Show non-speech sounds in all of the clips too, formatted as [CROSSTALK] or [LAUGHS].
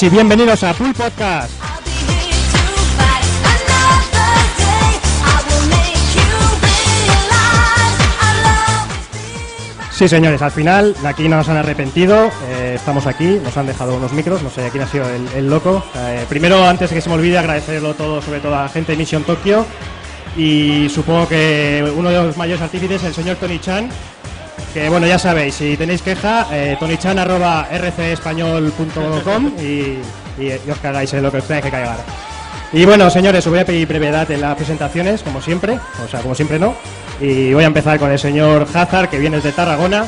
Y bienvenidos a Pool Podcast. Sí, señores, al final aquí no nos han arrepentido. eh, estamos aquí, nos han dejado unos micros. No sé quién ha sido el, el loco. Eh, primero, antes de que se me olvide, agradecerlo todo, sobre todo a la gente de Mission Tokio. Y supongo que uno de los mayores artífices, el señor Tony Chan. Que bueno, ya sabéis, si tenéis queja, eh, tonychan.rcespañol.com y, y, y os cargáis en lo que os tengáis que cargar. Y bueno, señores, os voy a pedir brevedad en las presentaciones, como siempre, o sea, como siempre no. Y voy a empezar con el señor Hazard, que viene desde Tarragona.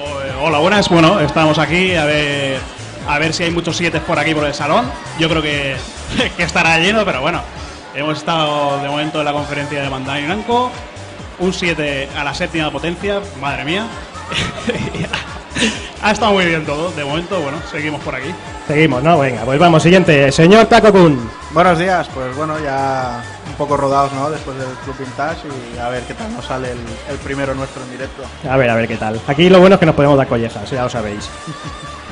O- Hola, buenas. Bueno, estamos aquí a ver a ver si hay muchos siete por aquí por el salón. Yo creo que, [LAUGHS] que estará lleno, pero bueno. Hemos estado de momento en la conferencia de Bandai Namco. Un 7 a la séptima potencia, madre mía. [LAUGHS] ha estado muy bien todo. De momento, bueno, seguimos por aquí. Seguimos, ¿no? Venga, pues vamos, siguiente. Señor Takokun. Buenos días, pues bueno, ya un poco rodados, ¿no? Después del Club Vintage y a ver qué tal nos sale el, el primero nuestro en directo. A ver, a ver qué tal. Aquí lo bueno es que nos podemos dar collejas, ya lo sabéis.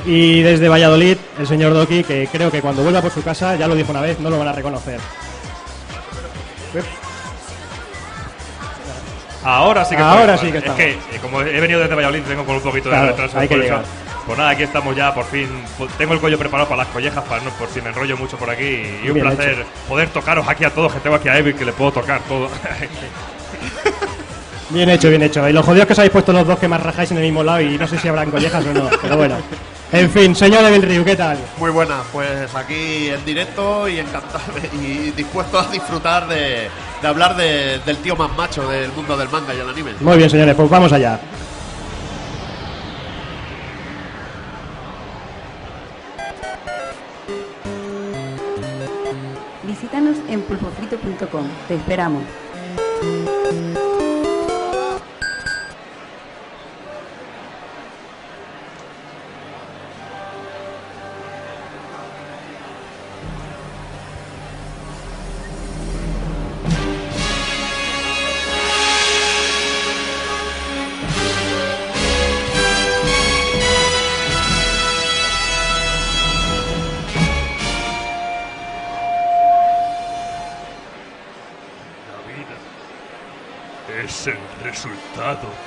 Y desde Valladolid, el señor Doki, que creo que cuando vuelva por su casa, ya lo dijo una vez, no lo van a reconocer. Ahora sí que Ahora estoy, sí que Es estamos. que eh, como he venido desde Valladolid, vengo con un poquito de Claro, retraso. hay que por eso. llegar. Pues nada, aquí estamos ya, por fin. Pues Tengo el cuello preparado para las collejas, para no, por si me enrollo mucho por aquí. Y un Bien placer poder tocaros aquí a todos, que tengo aquí a Evi, que le puedo tocar todo. Bien hecho, bien hecho. Y lo jodido es que os habéis puesto los dos que más rajáis en el mismo lado y no sé si habrán collejas o no, pero bueno. En fin, señor Evil Ryu, ¿qué tal? Muy buena, pues aquí en directo y encantado [LAUGHS] y dispuesto a disfrutar de, de hablar de- del tío más macho del mundo del manga y el anime. Muy bien, señores, pues vamos allá. Visítanos en pulpofrito.com. Te esperamos.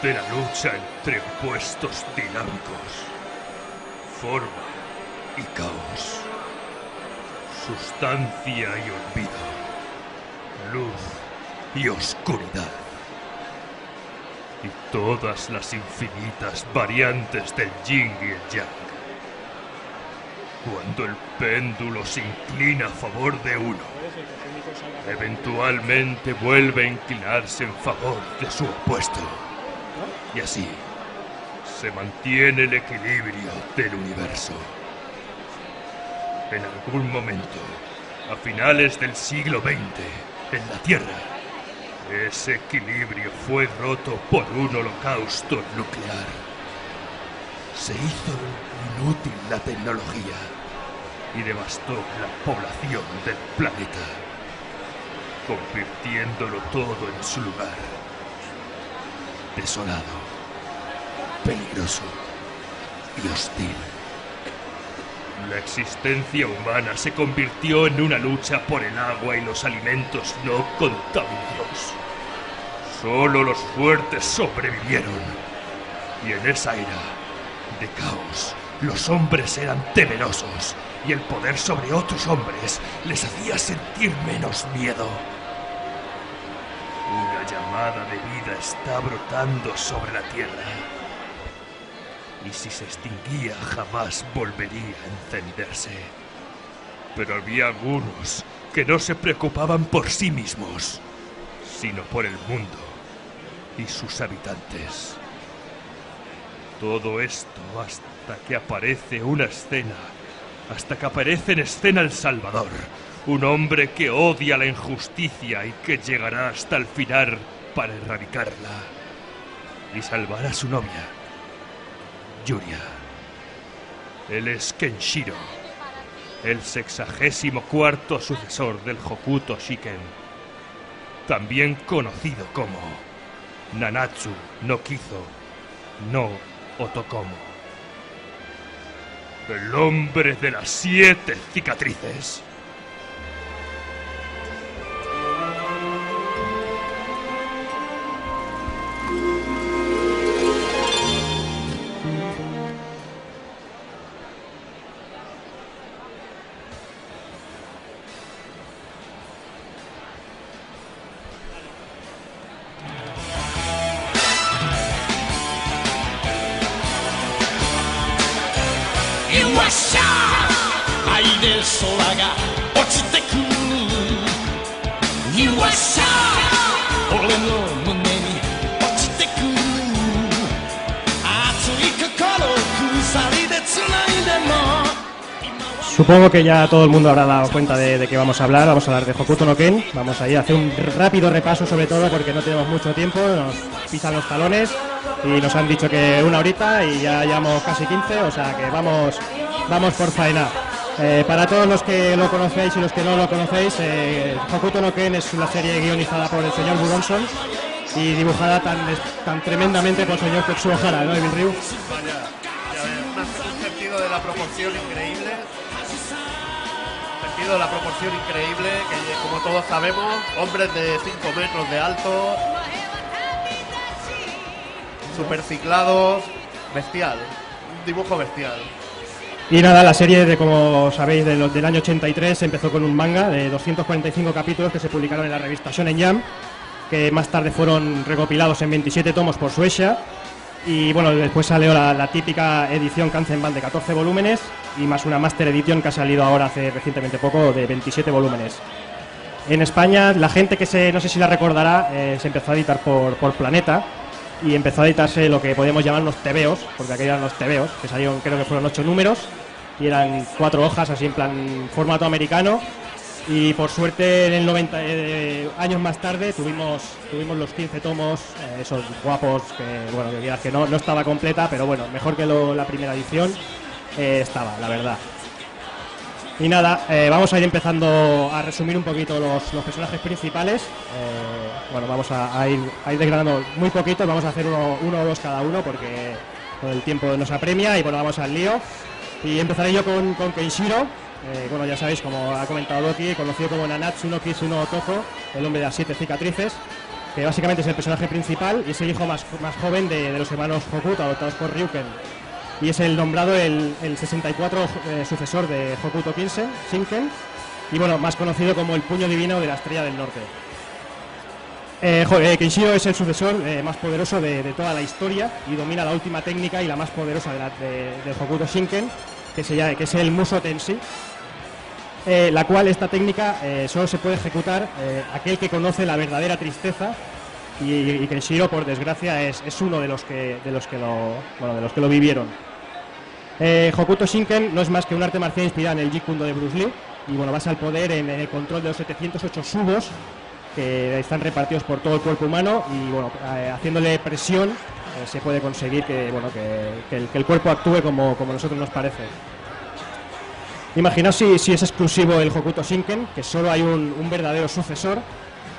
De la lucha entre opuestos dinámicos, forma y caos, sustancia y olvido, luz y oscuridad, y todas las infinitas variantes del yin y el yang. Cuando el péndulo se inclina a favor de uno, eventualmente vuelve a inclinarse en favor de su opuesto. Y así se mantiene el equilibrio del universo. En algún momento, a finales del siglo XX, en la Tierra, ese equilibrio fue roto por un holocausto nuclear. Se hizo inútil la tecnología y devastó la población del planeta convirtiéndolo todo en su lugar. Desolado, peligroso y hostil. La existencia humana se convirtió en una lucha por el agua y los alimentos no contaminados. Solo los fuertes sobrevivieron. Y en esa era de caos, los hombres eran temerosos y el poder sobre otros hombres les hacía sentir menos miedo. Una llamada de vida está brotando sobre la tierra. Y si se extinguía jamás volvería a encenderse. Pero había algunos que no se preocupaban por sí mismos, sino por el mundo y sus habitantes. Todo esto hasta que aparece una escena, hasta que aparece en escena el Salvador, un hombre que odia la injusticia y que llegará hasta el final para erradicarla y salvar a su novia, Yuria. Él es Kenshiro, el sexagésimo cuarto sucesor del Hokuto Shiken, también conocido como Nanatsu no Kizo no Otokomo. El hombre de las siete cicatrices. Supongo que ya todo el mundo habrá dado cuenta de, de qué vamos a hablar. Vamos a hablar de Hokuto no Ken. Vamos a ir a hacer un rápido repaso, sobre todo porque no tenemos mucho tiempo. Nos pisan los talones y nos han dicho que una horita y ya llevamos casi 15, o sea que vamos, vamos por faena. Eh, para todos los que lo conocéis y los que no lo conocéis, eh, Hokuto no Ken es una serie guionizada por el señor Buronson y dibujada tan, tan tremendamente por el señor Tetsuo Hara, ¿no, Evil Ryu? Vaya, ya ves, un sentido de la proporción increíble. De la proporción increíble que, como todos sabemos, hombres de 5 metros de alto, super ciclados, bestial. Un dibujo bestial. Y nada, la serie, de como sabéis, de los- del año 83 empezó con un manga de 245 capítulos que se publicaron en la revista Shonen Jump, que más tarde fueron recopilados en 27 tomos por Suecia. Y bueno, después salió la, típica edición Kanzenban de 14 volúmenes y más una Master Edition que ha salido ahora hace recientemente poco de 27 volúmenes. En España, la gente que se, no sé si la recordará, eh, se empezó a editar por, por Planeta y empezó a editarse lo que podemos llamar los tebeos, porque aquellos eran los tebeos, que salieron, creo que fueron ocho números y eran cuatro hojas, así en plan formato americano. Y por suerte, en el 90, eh, años más tarde, tuvimos, tuvimos los 15 tomos, eh, esos guapos, que bueno, que que no, no estaba completa, pero bueno, mejor que la primera edición eh, estaba, la verdad. Y nada, vamos a ir empezando a resumir un poquito los, los personajes principales. Bueno, vamos a, ir, a ir desgranando muy poquito, vamos a hacer uno, uno o dos cada uno porque con el tiempo nos apremia y bueno, vamos al lío. Y empezaré yo con, con Kenshiro. Eh, bueno, ya sabéis, como ha comentado Doki, conocido como Nanatsu no Kitsuno Toho, el hombre de las siete cicatrices, que básicamente es el personaje principal y es el hijo más, más joven de, los hermanos Hokuto, adoptados por Ryuken y es el nombrado el, el 64 eh, sucesor de Hokuto Kinsen, Shinken, y bueno, más conocido como el puño divino de la estrella del norte. Eh, eh, es el sucesor eh, más poderoso de, toda la historia y domina la última técnica y la más poderosa de Hokuto Shinken, que, se llama- que es el Muso Tenshi, eh, la cual esta técnica eh, solo se puede ejecutar eh, aquel que conoce la verdadera tristeza y, y Kenshiro, por desgracia, es, es uno de los que de los que lo bueno, de los que lo vivieron. Hokuto Shinken no es más que un arte marcial inspirada en el Jeet Kune Do de Bruce Lee y bueno, basa el poder en, el control de los 708 subos que están repartidos por todo el cuerpo humano y bueno, haciéndole presión se puede conseguir que bueno que, que el cuerpo actúe como, como a nosotros nos parece. Imaginaos si, es exclusivo el Hokuto Shinken, que solo hay un, verdadero sucesor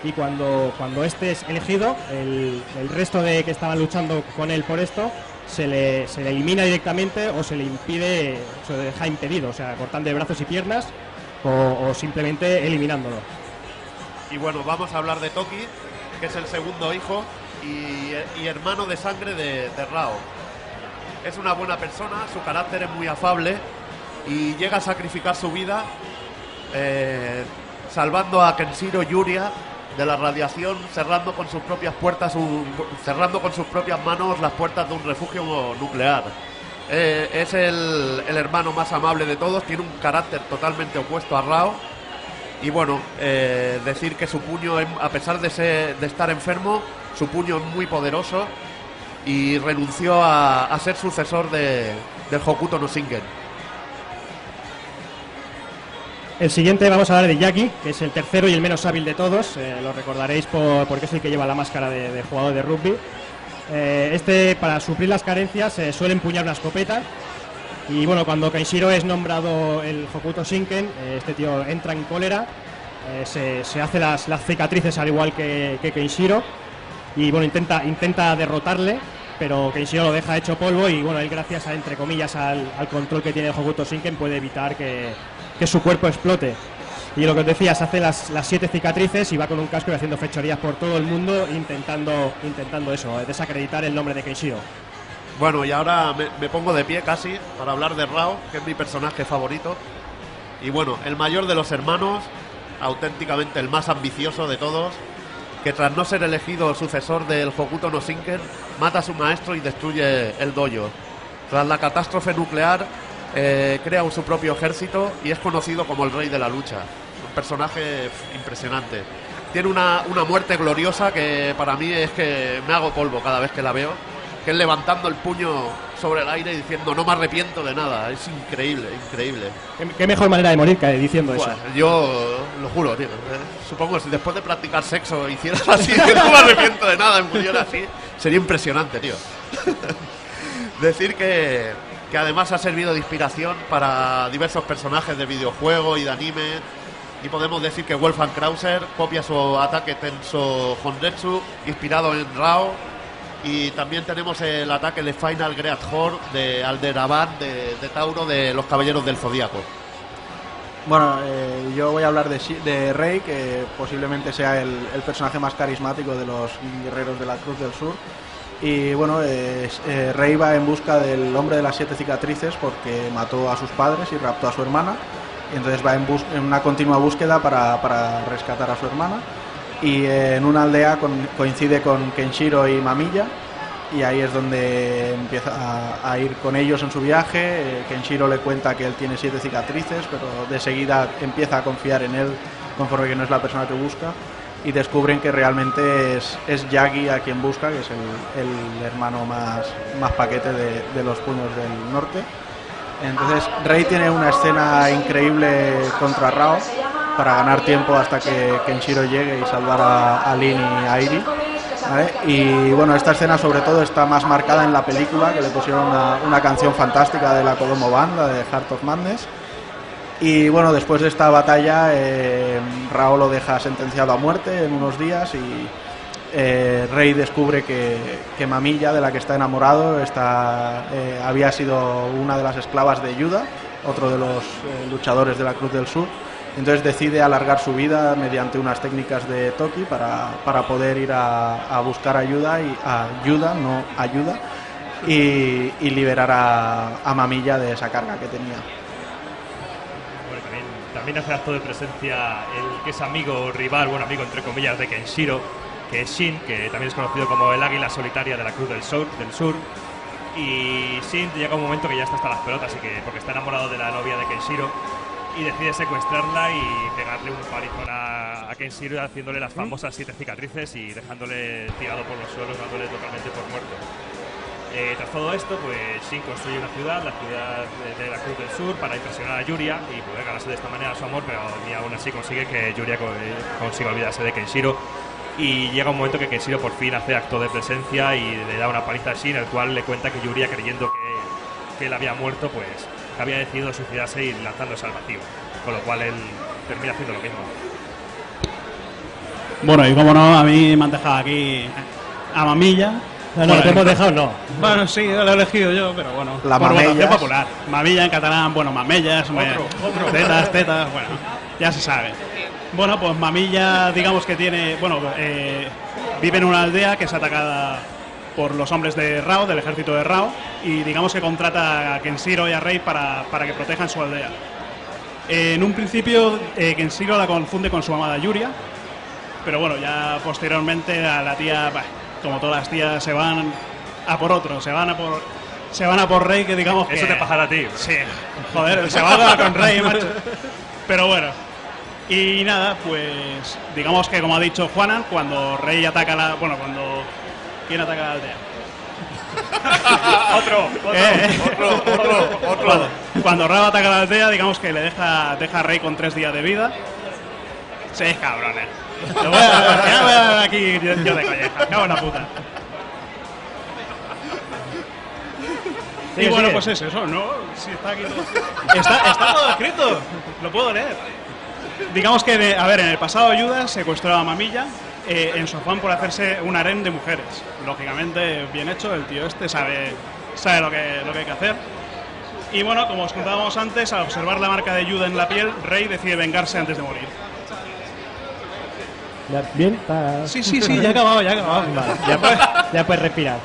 y cuando, este es elegido, el, resto de que estaban luchando con él por esto se le, elimina directamente o se le impide, se le deja impedido, o sea, cortando de brazos y piernas o, simplemente eliminándolo. Y bueno, vamos a hablar de Toki, que es el segundo hijo y, y hermano de sangre de, de Rao. Es una buena persona, su carácter es muy afable y llega a sacrificar su vida eh, salvando a Kenshiro Yuria de la radiación, cerrando con sus propias puertas, cerrando con sus propias manos las puertas de un refugio nuclear. Eh, es el, hermano más amable de todos, tiene un carácter totalmente opuesto a Rao. Y bueno, eh, decir que su puño, a pesar de, ser- estar enfermo, su puño es muy poderoso y renunció a, a ser sucesor de, del Hokuto no Shingen. El siguiente vamos a hablar de Yaki, que es el tercero y el menos hábil de todos. eh, lo recordaréis por- porque es el que lleva la máscara de, jugador de rugby. Eh, este, para suplir las carencias, eh, suele empuñar una escopeta. Y bueno, cuando Kenshiro es nombrado el Hokuto Shinken, eh, este tío entra en cólera, se, hace las, cicatrices al igual que, que. Y bueno, intenta, intenta derrotarle. pero Kenshiro lo deja hecho polvo y bueno, él gracias a, entre comillas, al, al control que tiene Hokuto Shinken puede evitar que, que su cuerpo explote. Y lo que os decía, se hace las, las siete cicatrices y va con un casco y haciendo fechorías por todo el mundo intentando, intentando eso, eh, desacreditar el nombre de Kenshiro. Bueno, y ahora me, me pongo de pie casi para hablar de Rao, que es mi personaje favorito. Y bueno, el mayor de los hermanos, auténticamente el más ambicioso de todos, que tras no ser elegido sucesor del Hokuto no Shinken, mata a su maestro y destruye el dojo. Tras la catástrofe nuclear, eh, crea su propio ejército y es conocido como el rey de la lucha. Un personaje impresionante. Tiene una, una muerte gloriosa que para mí es que me hago polvo cada vez que la veo. Que es levantando el puño sobre el aire y diciendo no me arrepiento de nada. Es increíble, increíble. ¿Qué, qué mejor manera de morir que diciendo eso. Buah, yo lo juro, tío. eh, Supongo que si después de practicar sexo hicieras [LAUGHS] así, que no me arrepiento de nada, me muriera así, sería impresionante, tío. [LAUGHS] Decir que, que además ha servido de inspiración para diversos personajes de videojuegos y de anime. Y podemos decir que Wolfgang Krauser copia su ataque Tenso Honretsu, inspirado en Rao. Y también tenemos el ataque de Final Great Horde de Alderaban de, de Tauro de los Caballeros del Zodíaco. Bueno, eh, yo voy a hablar de, de Rey, que posiblemente sea el, el personaje más carismático de los guerreros de la Cruz del Sur. Y bueno, eh, Rey va en busca del hombre de las siete cicatrices porque mató a sus padres y raptó a su hermana. Y entonces va en, en una continua búsqueda para, para rescatar a su hermana. Y eh, en una aldea coincide con Kenshiro y Mamilla, y ahí es donde empieza a, a ir con ellos en su viaje. Eh, Kenshiro le cuenta que él tiene siete cicatrices, pero de seguida empieza a confiar en él conforme que no es la persona que busca y descubren que realmente es, es Yagi a quien busca, que es el, el hermano más, más paquete de, de los puños del norte. Entonces Rey tiene una escena increíble contra Rao para ganar tiempo hasta que Kenshiro llegue y salvar a, a Lin y a Iri. Y bueno, esta escena sobre todo está más marcada en la película, que le pusieron una, una canción fantástica de la Kodomo Band, de Heart of Madness. Y bueno, después de esta batalla, eh, Rao lo deja sentenciado a muerte en unos días y eh, Rey descubre que, que Mamilla, de la que está enamorado, está, eh, había sido una de las esclavas de Yuda, otro de los luchadores de la Cruz del Sur. Entonces decide alargar su vida mediante unas técnicas de Toki para, para poder ir a, buscar ayuda, y, ayuda, no ayuda, y, liberar a Mamilla de esa carga que tenía. También, hace acto de presencia el que es amigo o rival, bueno, amigo entre comillas de Kenshiro, que es Shin, que también es conocido como el águila solitaria de la Cruz del Sur. Del sur. Y Shin llega un momento que ya está hasta las pelotas, y que, porque está enamorado de la novia de Kenshiro, y decide secuestrarla y pegarle un palizón a, a Kenshiro haciéndole las famosas siete cicatrices y dejándole tirado por los suelos, dándole totalmente por muerto. Eh, tras todo esto, pues Shin construye una ciudad, la ciudad de, la Cruz del Sur, para impresionar a Yuria y poder ganarse de esta manera su amor, pero ni aún así consigue que Yuria eh, consiga olvidarse de Kenshiro. Y llega un momento que Kenshiro por fin hace acto de presencia y le da una paliza a Shin, el cual le cuenta que Yuria, creyendo que, él había muerto, pues había decidido suicidarse y lanzándose al. Con lo cual él termina haciendo lo mismo. Bueno, y como no, a mí me han dejado aquí a mamilla. No, no, Bueno, te hemos dejado, no. Bueno, sí, lo he elegido yo, pero bueno. La por votación popular. Mamilla en catalán, bueno, mamellas, tetas, tetas, bueno, ya se sabe. Bueno, pues Mamilla, digamos que tiene, bueno, eh, vive en una aldea que es atacada por los hombres de Rao, del ejército de Rao, y digamos que contrata a Kenshiro y a Rey para, para que protejan su aldea. Eh, en un principio, eh, Kenshiro la confunde con su amada Yuria, pero bueno, ya posteriormente a la tía, bah, como todas las tías, se van a por otro, se van a por, se van a por Rey, que digamos Eso te pasará a ti. Sí, joder, se va con Rey, macho. Pero bueno. Y nada, pues digamos que como ha dicho Juanan, cuando Rey ataca la... Bueno, cuando... ¿Quién ataca la aldea? [LAUGHS] otro, otro. Eh, Otro, otro, otro. Cuando, cuando Rao ataca la aldea, digamos que le deja, deja a Rey con tres días de vida. Seis cabrones. Lo voy a, ya voy a dar aquí yo, yo de colleja. Cago en la puta. y bueno, sigue. pues es eso, ¿no? Sí, está aquí todo. Está, está todo escrito. Lo puedo leer. Digamos que, de- a ver, en el pasado Judas secuestró a Mamilla eh, en su afán por hacerse un harem de mujeres. Lógicamente, bien hecho, el tío este sabe, sabe lo, que, lo que hay que hacer. Y bueno, como os contábamos antes, al observar la marca de Yuda en la piel, Rey decide vengarse antes de morir. Ya- ¿Bien? ¿Está- Sí, sí, sí, ya he acabado, ya he acabado. Vale, ya, puedes, ya puedes respirar.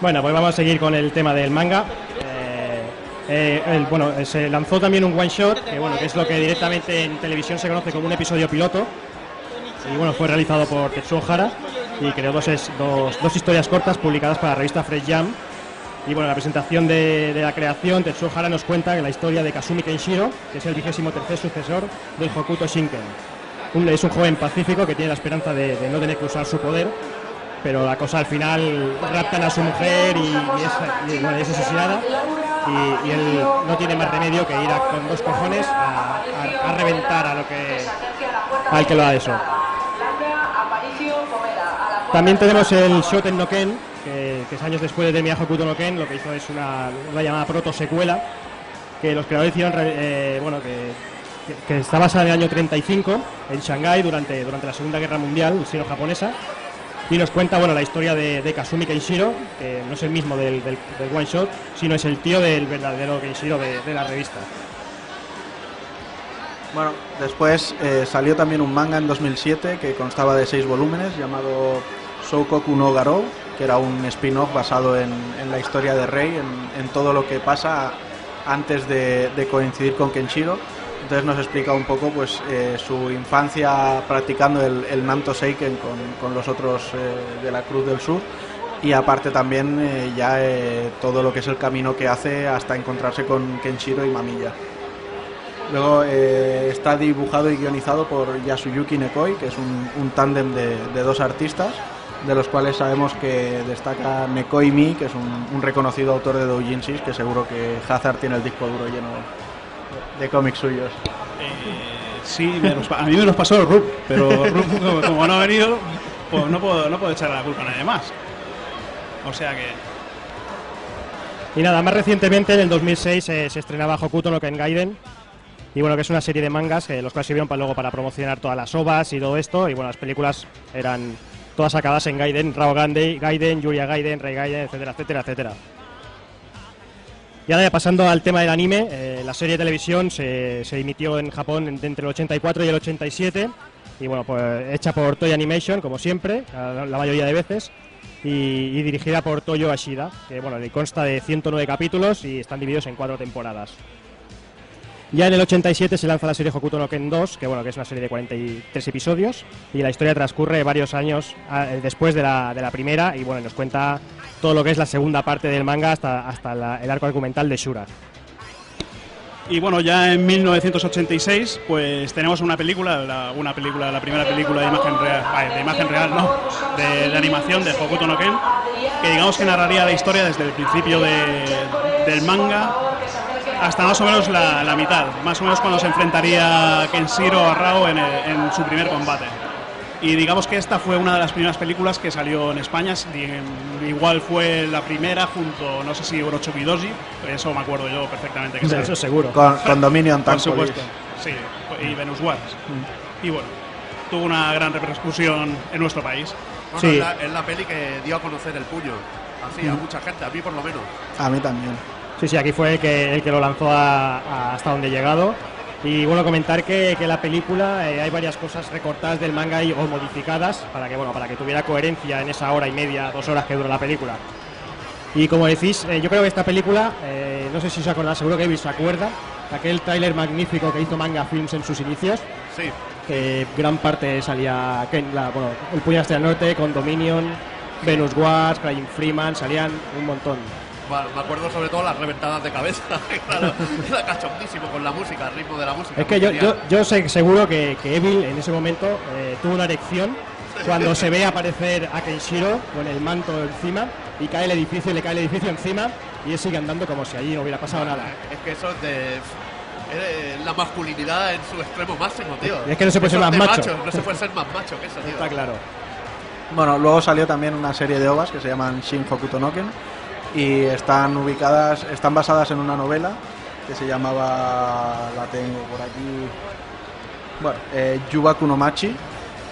Bueno, pues vamos a seguir con el tema del manga. Eh, eh, el- bueno, eh, se lanzó también un one shot, que bueno, que es lo que directamente en televisión se conoce como un episodio piloto. Y bueno, fue realizado por Tetsuo Hara y creó dos, es- dos, dos historias cortas publicadas para la revista Fresh Jam. Y bueno, en la presentación de, de la creación, Tetsuo Hara nos cuenta la historia de Kazumi Kenshiro, que es el vigésimo tercer sucesor del Hokuto Shinken. Es un joven pacífico que tiene la esperanza de, no tener que usar su poder, pero la cosa al final raptan a su mujer y, es, asesinada y, él no tiene más remedio que ir con dos cojones a, reventar a lo que al que lo ha eso. También tenemos el Shoten no Ken, que, es años después de terminar Hokuto no Ken, lo que hizo es una, llamada proto secuela que los creadores hicieron, eh, bueno, que, que- está basada en el año 35 en Shanghái durante, durante la Segunda Guerra Mundial sino-japonesa y nos cuenta bueno la historia de, de Kazumi Kenshiro, que no es el mismo del, one shot, sino es el tío del verdadero Kenshiro de, de la revista. Bueno, después eh, salió también un manga en 2007 que constaba de seis volúmenes llamado Soukoku no Garo, que era un spin-off basado en, en la historia de Rei, en, en todo lo que pasa antes de, de coincidir con Kenshiro. Entonces nos explica un poco pues eh, su infancia practicando el, el Nanto Seiken con, con los otros eh, de la Cruz del Sur y aparte también eh, ya todo lo que es el camino que hace hasta encontrarse con Kenshiro y Mamilla. Luego está dibujado y guionizado por Yasuyuki Nekoi, que es un, un tándem de, dos artistas, de los cuales sabemos que destaca Nekoi Mi, que es un, reconocido autor de doujinshis, que seguro que Hazard tiene el disco duro lleno de, cómics suyos. Eh, sí, me los pa- a mí me los pasó Rup, pero Rup, como, como no ha venido, pues no puedo, no puedo echar la culpa a nadie más. O sea que, Y nada, más recientemente en el 2006 eh, se estrenaba Hokuto no Ken Gaiden. Y bueno, que es una serie de mangas, eh, los cuales sirvieron para, luego para promocionar todas las ovas y todo esto. Y bueno, las películas eran todas sacadas en Gaiden, Rao Gandhi, Gaiden, Yuria Gaiden, Rei Gaiden, etcétera, etcétera, etcétera. Y ahora ya pasando al tema del anime, eh, la serie de televisión se, se emitió en Japón en- entre el 84 y el 87. Y bueno, pues hecha por Toei Animation, como siempre, la, mayoría de veces. Y, dirigida por Toyo Ashida, que bueno, consta de 109 capítulos y están divididos en cuatro temporadas. Ya en el 87 se lanza la serie Hokuto no Ken 2, que bueno, que es una serie de 43 episodios y la historia transcurre varios años ah, después de la, de la primera y bueno, nos cuenta todo lo que es la segunda parte del manga hasta, hasta la- el arco argumental de Shura. y bueno, ya en 1986, pues tenemos una película, la- una película, la primera película de imagen real, de imagen real, no, de, animación de Hokuto no Ken, que digamos que narraría la historia desde el principio de- del manga hasta más o menos la, la mitad, más o menos cuando se enfrentaría Kenshiro a Rao en su primer combate. Y digamos que esta fue una de las primeras películas que salió en España, igual fue la primera junto, no sé si Orochobi Doji, eso me acuerdo yo perfectamente que De salió. eso seguro. Con, con Dominion Por supuesto, sí, y Venus Wars. Y bueno, tuvo una gran repercusión en nuestro país. Bueno, Sí. es, la, es la peli que dio a conocer el puño. Así, a mucha gente, a mí por lo menos. A mí también. Sí, sí, aquí fue el que, el que lo lanzó a- a hasta donde he llegado. Y bueno, comentar que, que la película eh, hay varias cosas recortadas del manga y, o modificadas para que bueno para que tuviera coherencia en esa hora y media, dos horas que dura la película. Y como decís, eh, yo creo que esta película, eh, no sé si os acordáis, seguro que Evil se acuerda, aquel tráiler magnífico que hizo Manga Films en sus inicios, Sí, que gran parte salía Ken- la- bueno, el Puñal hacia el Norte, con Dominion, Venus Wars, Crying Freeman, salían un montón. Me acuerdo sobre todo las reventadas de cabeza. [LAUGHS] claro, era cachondísimo con la música, el ritmo de la música. Es que yo, yo, yo sé seguro que, que Evil en ese momento eh, tuvo una erección cuando se ve aparecer a Kenshiro con el manto encima y cae el edificio y le cae el edificio encima y él sigue andando como si allí no hubiera pasado nada. Es que eso es de. es la masculinidad en su extremo máximo, tío. Es que no se puede ser más macho. machos, No se puede ser más macho que eso, [LAUGHS] tío. Está claro. Bueno, luego salió también una serie de ovas que se llaman Shin Hokuto no Ken y están ubicadas, están basadas en una novela que se llamaba, la tengo por aquí, bueno, eh, Yubaku no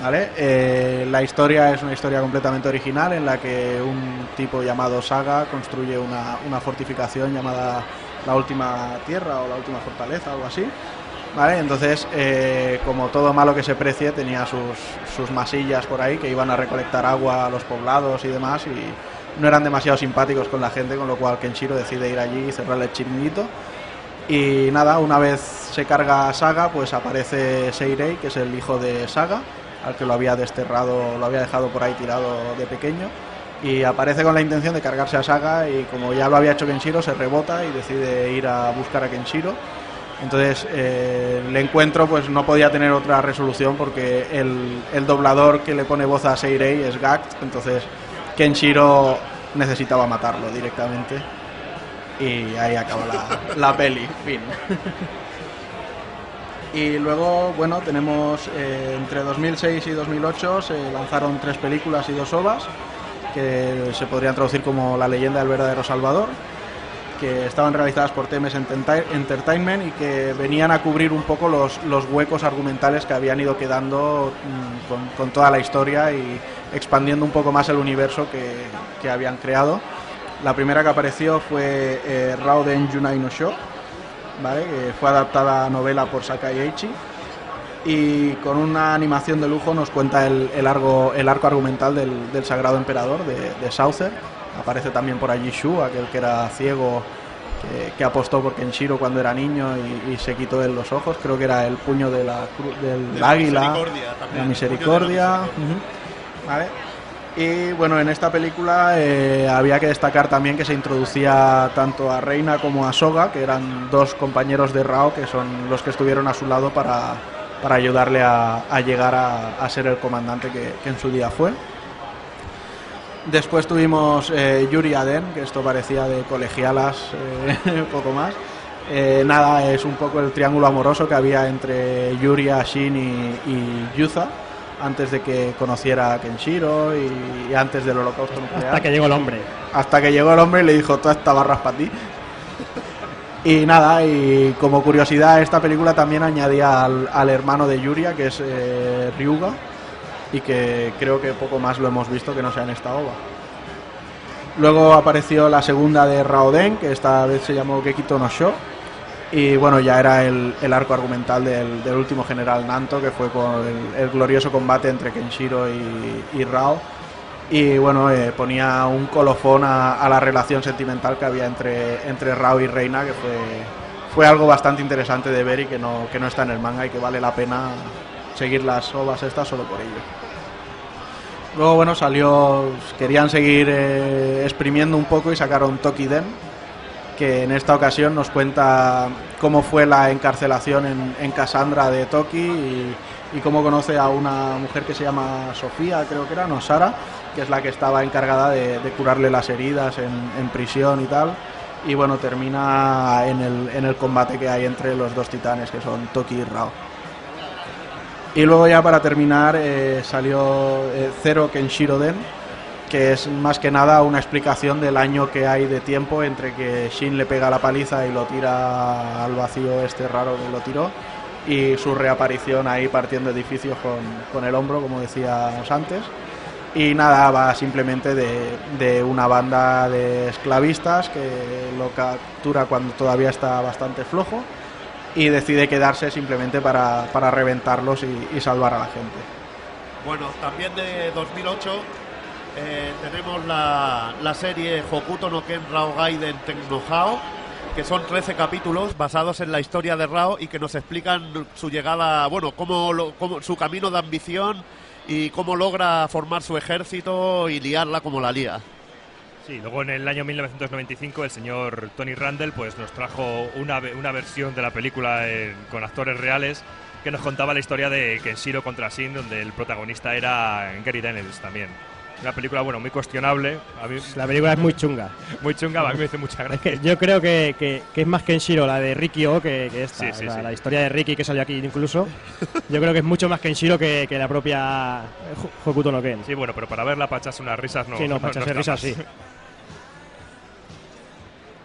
¿Vale? Eh, la historia es una historia completamente original en la que un tipo llamado Saga construye una, una fortificación llamada la última tierra o la última fortaleza, algo así. ¿Vale? Entonces, eh, como todo malo que se precie, tenía sus, sus masillas por ahí que iban a recolectar agua a los poblados y demás y no eran demasiado simpáticos con la gente, con lo cual Kenshiro decide ir allí y cerrarle el chiringuito. Y nada, una vez se carga Saga, pues aparece Seirei, que es el hijo de Saga, al que lo había desterrado, lo había dejado por ahí tirado de pequeño. Y aparece con la intención de cargarse a Saga y como ya lo había hecho Kenshiro, se rebota y decide ir a buscar a Kenshiro. Entonces eh, el encuentro pues no podía tener otra resolución porque el, el doblador que le pone voz a Seirei es Gact, entonces Kenshiro necesitaba matarlo directamente y ahí acaba la, la peli, fin. Y luego, bueno, tenemos eh, entre 2006 y 2008 se lanzaron tres películas y dos ovas que se podrían traducir como La leyenda del verdadero Salvador, que estaban realizadas por Ententa- Entertainment y que venían a cubrir un poco los, los huecos argumentales que habían ido quedando mm, con, con toda la historia y expandiendo un poco más el universo que, que habían creado. La primera que apareció fue eh, Rauden Yunai no Sho, ¿vale? que fue adaptada a novela por Sakai Eichi y con una animación de lujo nos cuenta el, el, argo- el arco argumental del, del Sagrado Emperador de, de Saucer. Aparece también por allí Shu, aquel que era ciego, que, que apostó por Kenshiro cuando era niño y, y se quitó él los ojos. Creo que era el puño de la del De la águila, misericordia la misericordia. de la Y bueno, en esta película eh, había que destacar también que se introducía tanto a Reina como a Soga, que eran dos compañeros de Rao, que son los que estuvieron a su lado para, para ayudarle a, llegar a, ser el comandante que, que en su día fue. Después tuvimos eh, Yuri Aden, que esto parecía de colegialas, eh, [LAUGHS] poco más. Eh, nada, es un poco el triángulo amoroso que había entre Yuri, Shin y, y Yuza antes de que conociera a Kenshiro y, y antes del holocausto nuclear. Hasta que llegó el hombre. Hasta que llegó el hombre y le dijo, toda esta barra es para ti. Y nada, y como curiosidad, esta película también añadía al, al hermano de Yuria, que es eh, Ryuga, y que creo que poco más lo hemos visto que no sea en esta ova. Luego apareció la segunda de Raoden, que esta vez se llamó Gekito no Sho, y bueno, ya era el, el arco argumental del, del último general Nanto, que fue con el, el glorioso combate entre Kenshiro y, y Rao. Y bueno, eh, ponía un colofón a, a la relación sentimental que había entre, entre Rao y Reina, que fue, fue algo bastante interesante de ver y que no, que no está en el manga y que vale la pena seguir las ovas estas solo por ello. Luego, bueno, salió. Querían seguir eh, exprimiendo un poco y sacaron Toki Den, que en esta ocasión nos cuenta cómo fue la encarcelación en, en Cassandra de Toki y, cómo conoce a una mujer que se llama Sofía, creo que era, no, Sara, que es la que estaba encargada de, curarle las heridas en, en prisión y tal. Y bueno, termina en el, en el combate que hay entre los dos titanes, que son Toki y Rao. Y luego ya para terminar eh, salió eh, Zero Kenshiro Den, que es más que nada una explicación del año que hay de tiempo entre que Shin le pega la paliza y lo tira al vacío este raro que lo tiró y su reaparición ahí partiendo edificios con, con el hombro, como decíamos antes. Y nada, va simplemente de, de una banda de esclavistas que lo captura cuando todavía está bastante flojo y decide quedarse simplemente para, para reventarlos y, y salvar a la gente. Bueno, también de 2008 eh, tenemos la, la serie Hokuto no Ken Rao Gaiden Tecnohao, que son 13 capítulos basados en la historia de Rao y que nos explican su llegada, bueno, cómo, cómo- su camino de ambición y cómo logra formar su ejército y liarla como la lía. Sí, luego en el año 1995 el señor Tony Randall pues nos trajo una, una versión de la película en- con actores reales que nos contaba la historia de Kenshiro contra Shin, donde el protagonista era Gary Daniels también. Una película, bueno, muy cuestionable. A mí, La película es muy chunga. [LAUGHS] muy chunga, a mí me hace mucha gracia. Yo creo que, que- que es más Kenshiro la de Ricky O que, que esta. Sí, sí, la, sí. la historia de Ricky que salió aquí incluso. Yo creo que es mucho más Kenshiro que, que la propia Ho- Hokuto no Ken. Sí, bueno, pero para verla, para echarse unas risas, no. Sí, no, para echarse está risas, sí.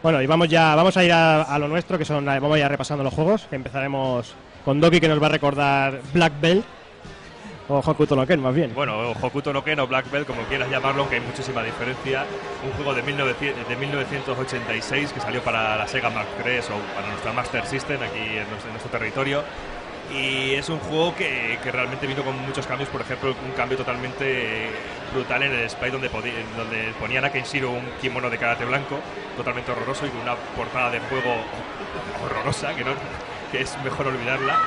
Bueno, y vamos ya, vamos a ir a, a lo nuestro, que son, vamos a ir repasando los juegos, que empezaremos con Doki, que nos va a recordar Black Belt. O Hokuto no Ken, más bien. Bueno, o Hokuto no Ken o Black Belt, como quieras llamarlo, aunque hay muchísima diferencia. Un juego de, 1900 de 1986 que salió para la Sega Mark III o para nuestra Master System aquí en nuestro, en nuestro territorio. Y es un juego que, que realmente vino con muchos cambios. Por ejemplo, un cambio totalmente brutal en el sprite donde, donde ponían a Kenshiro un kimono de karate blanco, totalmente horroroso, y con una portada de juego horrorosa, que, no, que es mejor olvidarla.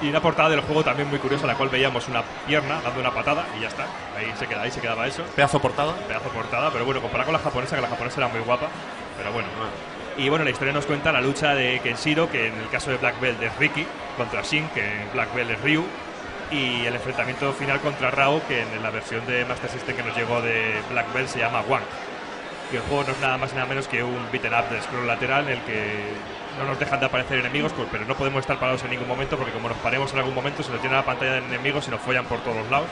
Y una portada del juego también muy curiosa, la cual veíamos una pierna dando una patada y ya está. Ahí se, queda, ahí se quedaba eso. Pedazo portada. Pedazo portada, pero bueno, comparado con la japonesa, que la japonesa era muy guapa. Pero bueno. Y bueno, la historia nos cuenta la lucha de Kenshiro, que en el caso de Black Belt es Ricky, contra Shin, que en Black Belt es Ryu. Y el enfrentamiento final contra Rao, que en la versión de Master System que nos llegó de Black Belt se llama Wang. Y el juego no es nada más y nada menos que un beaten up de scroll lateral en el que no nos dejan de aparecer enemigos, pues, pero no podemos estar parados en ningún momento porque como nos paremos en algún momento se nos llena la pantalla de enemigos y nos follan por todos lados.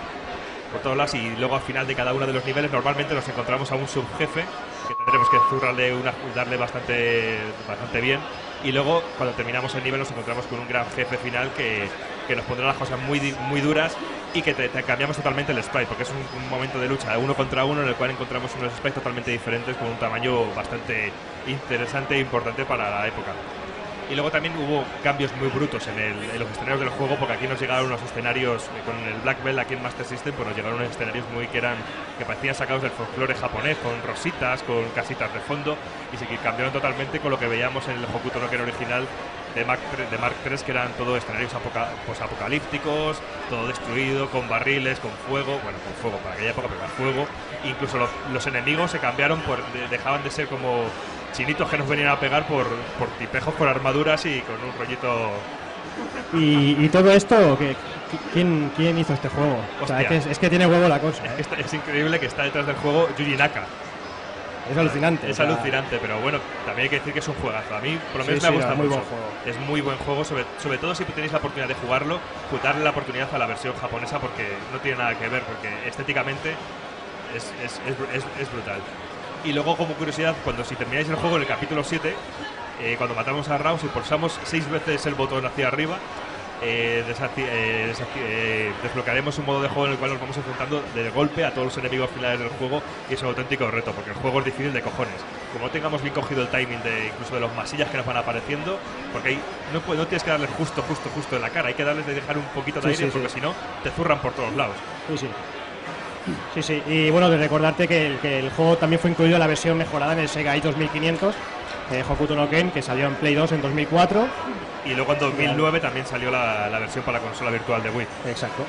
Por todos lados y luego al final de cada uno de los niveles normalmente nos encontramos a un subjefe que tendremos que zurrarle una, darle bastante, bastante bien y luego cuando terminamos el nivel nos encontramos con un gran jefe final que, que nos pondrá las cosas muy, muy duras y que te, te cambiamos totalmente el sprite porque es un, un momento de lucha de uno contra uno en el cual encontramos unos sprites totalmente diferentes con un tamaño bastante interesante e importante para la época. Y luego también hubo cambios muy brutos en, el- en los escenarios del juego, porque aquí nos llegaron unos escenarios, eh, con el Black Belt aquí en Master System, pues nos llegaron unos escenarios muy que eran, que parecían sacados del folclore japonés, con rositas, con casitas de fondo, y se que cambiaron totalmente con lo que veíamos en el Hokuto no Ken original de Mark, de Mark III, que eran todos escenarios apoca- posapocalípticos, todo destruido, con barriles, con fuego, bueno, con fuego para aquella época, pero fuego. Incluso los, los enemigos se cambiaron, por, de- dejaban de ser como chinitos que nos venían a pegar por, por tipejos, por armaduras y con un rollito... Y, y todo esto, ¿qué- ¿quién, ¿quién hizo este juego? O sea, es, que es, que tiene huevo la cosa. Es, que ¿eh? está- es increíble que está detrás del juego Yuji Naka. Es alucinante. Es o sea, alucinante, pero bueno, también hay que decir que es un juegazo. A mí, por lo menos, sí, me gusta muy mucho. buen juego. Es muy buen juego, sobre, sobre todo si tenéis la oportunidad de jugarlo, pues darle la oportunidad a la versión japonesa porque no tiene nada que ver, porque estéticamente es, es- es- es- brutal. Y luego, como curiosidad, cuando si termináis el juego en el capítulo 7, eh, cuando matamos a Rao, si pulsamos seis veces el botón hacia arriba, eh, eh, eh, desbloquearemos un modo de juego en el cual nos vamos enfrentando de golpe a todos los enemigos finales del juego y es un auténtico reto porque el juego es difícil de cojones. Como tengamos bien cogido el timing de incluso de los masillas que nos van apareciendo, porque ahí no, tienes que darles justo, justo, justo en la cara, hay que darles de dejar un poquito de Sí, aire sí, porque sí. si no te zurran por todos lados. Sí, sí. Sí, sí. Y bueno, de recordarte que el, que el juego también fue incluido en la versión mejorada en el Sega i 2500, eh, Hokuto no Ken, que salió en Play 2 en 2004. Y luego en 2009 también salió la, la versión para la consola virtual de Wii. Exacto.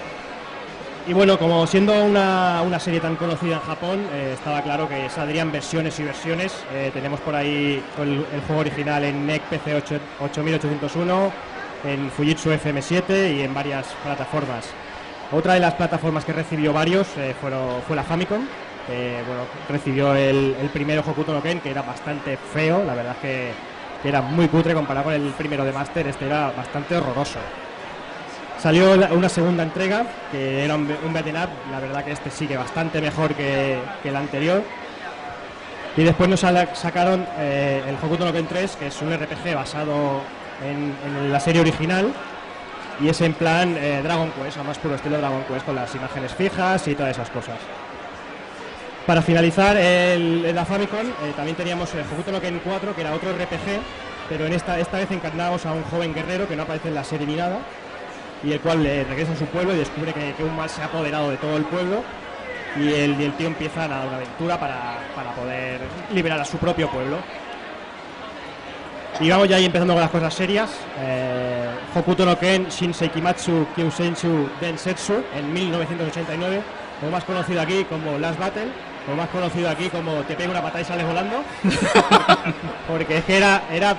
Y bueno, como siendo una, una serie tan conocida en Japón, eh, estaba claro que saldrían versiones y versiones. Eh, tenemos por ahí el, juego original en NEC PC 8 8801, en Fujitsu FM7 y en varias plataformas. Otra de las plataformas que recibió varios eh, fue la Famicom. Bueno, recibió el, el primero Hokuto no Ken, que era bastante feo, la verdad es que, que era muy cutre comparado con el primero de Master, este era bastante horroroso. Salió una segunda entrega, que era un, un up, la verdad que este sigue bastante mejor que, el anterior. Y después nos sacaron eh, el Hokuto no Ken 3, que es un RPG basado en, la serie original, y es en plan eh, Dragon Quest, a más puro estilo Dragon Quest, con las imágenes fijas y todas esas cosas. Para finalizar, el, la Famicom eh, también teníamos el Hokuto no Ken 4, que era otro RPG, pero en esta, esta vez encarnábamos a un joven guerrero que no aparece en la serie ni nada, y el cual eh, regresa a su pueblo y descubre que, un mal se ha apoderado de todo el pueblo, y el, el tío empieza a dar una aventura para, para poder liberar a su propio pueblo. Y vamos ya ahí empezando con las cosas serias. Eh, Hokuto no Ken Shinsei Kimatsu Kyusenchu Densetsu en 1989, o más conocido aquí como Last Battle, o más conocido aquí como Te pego una patada y sales volando. [LAUGHS] Porque es que era, era,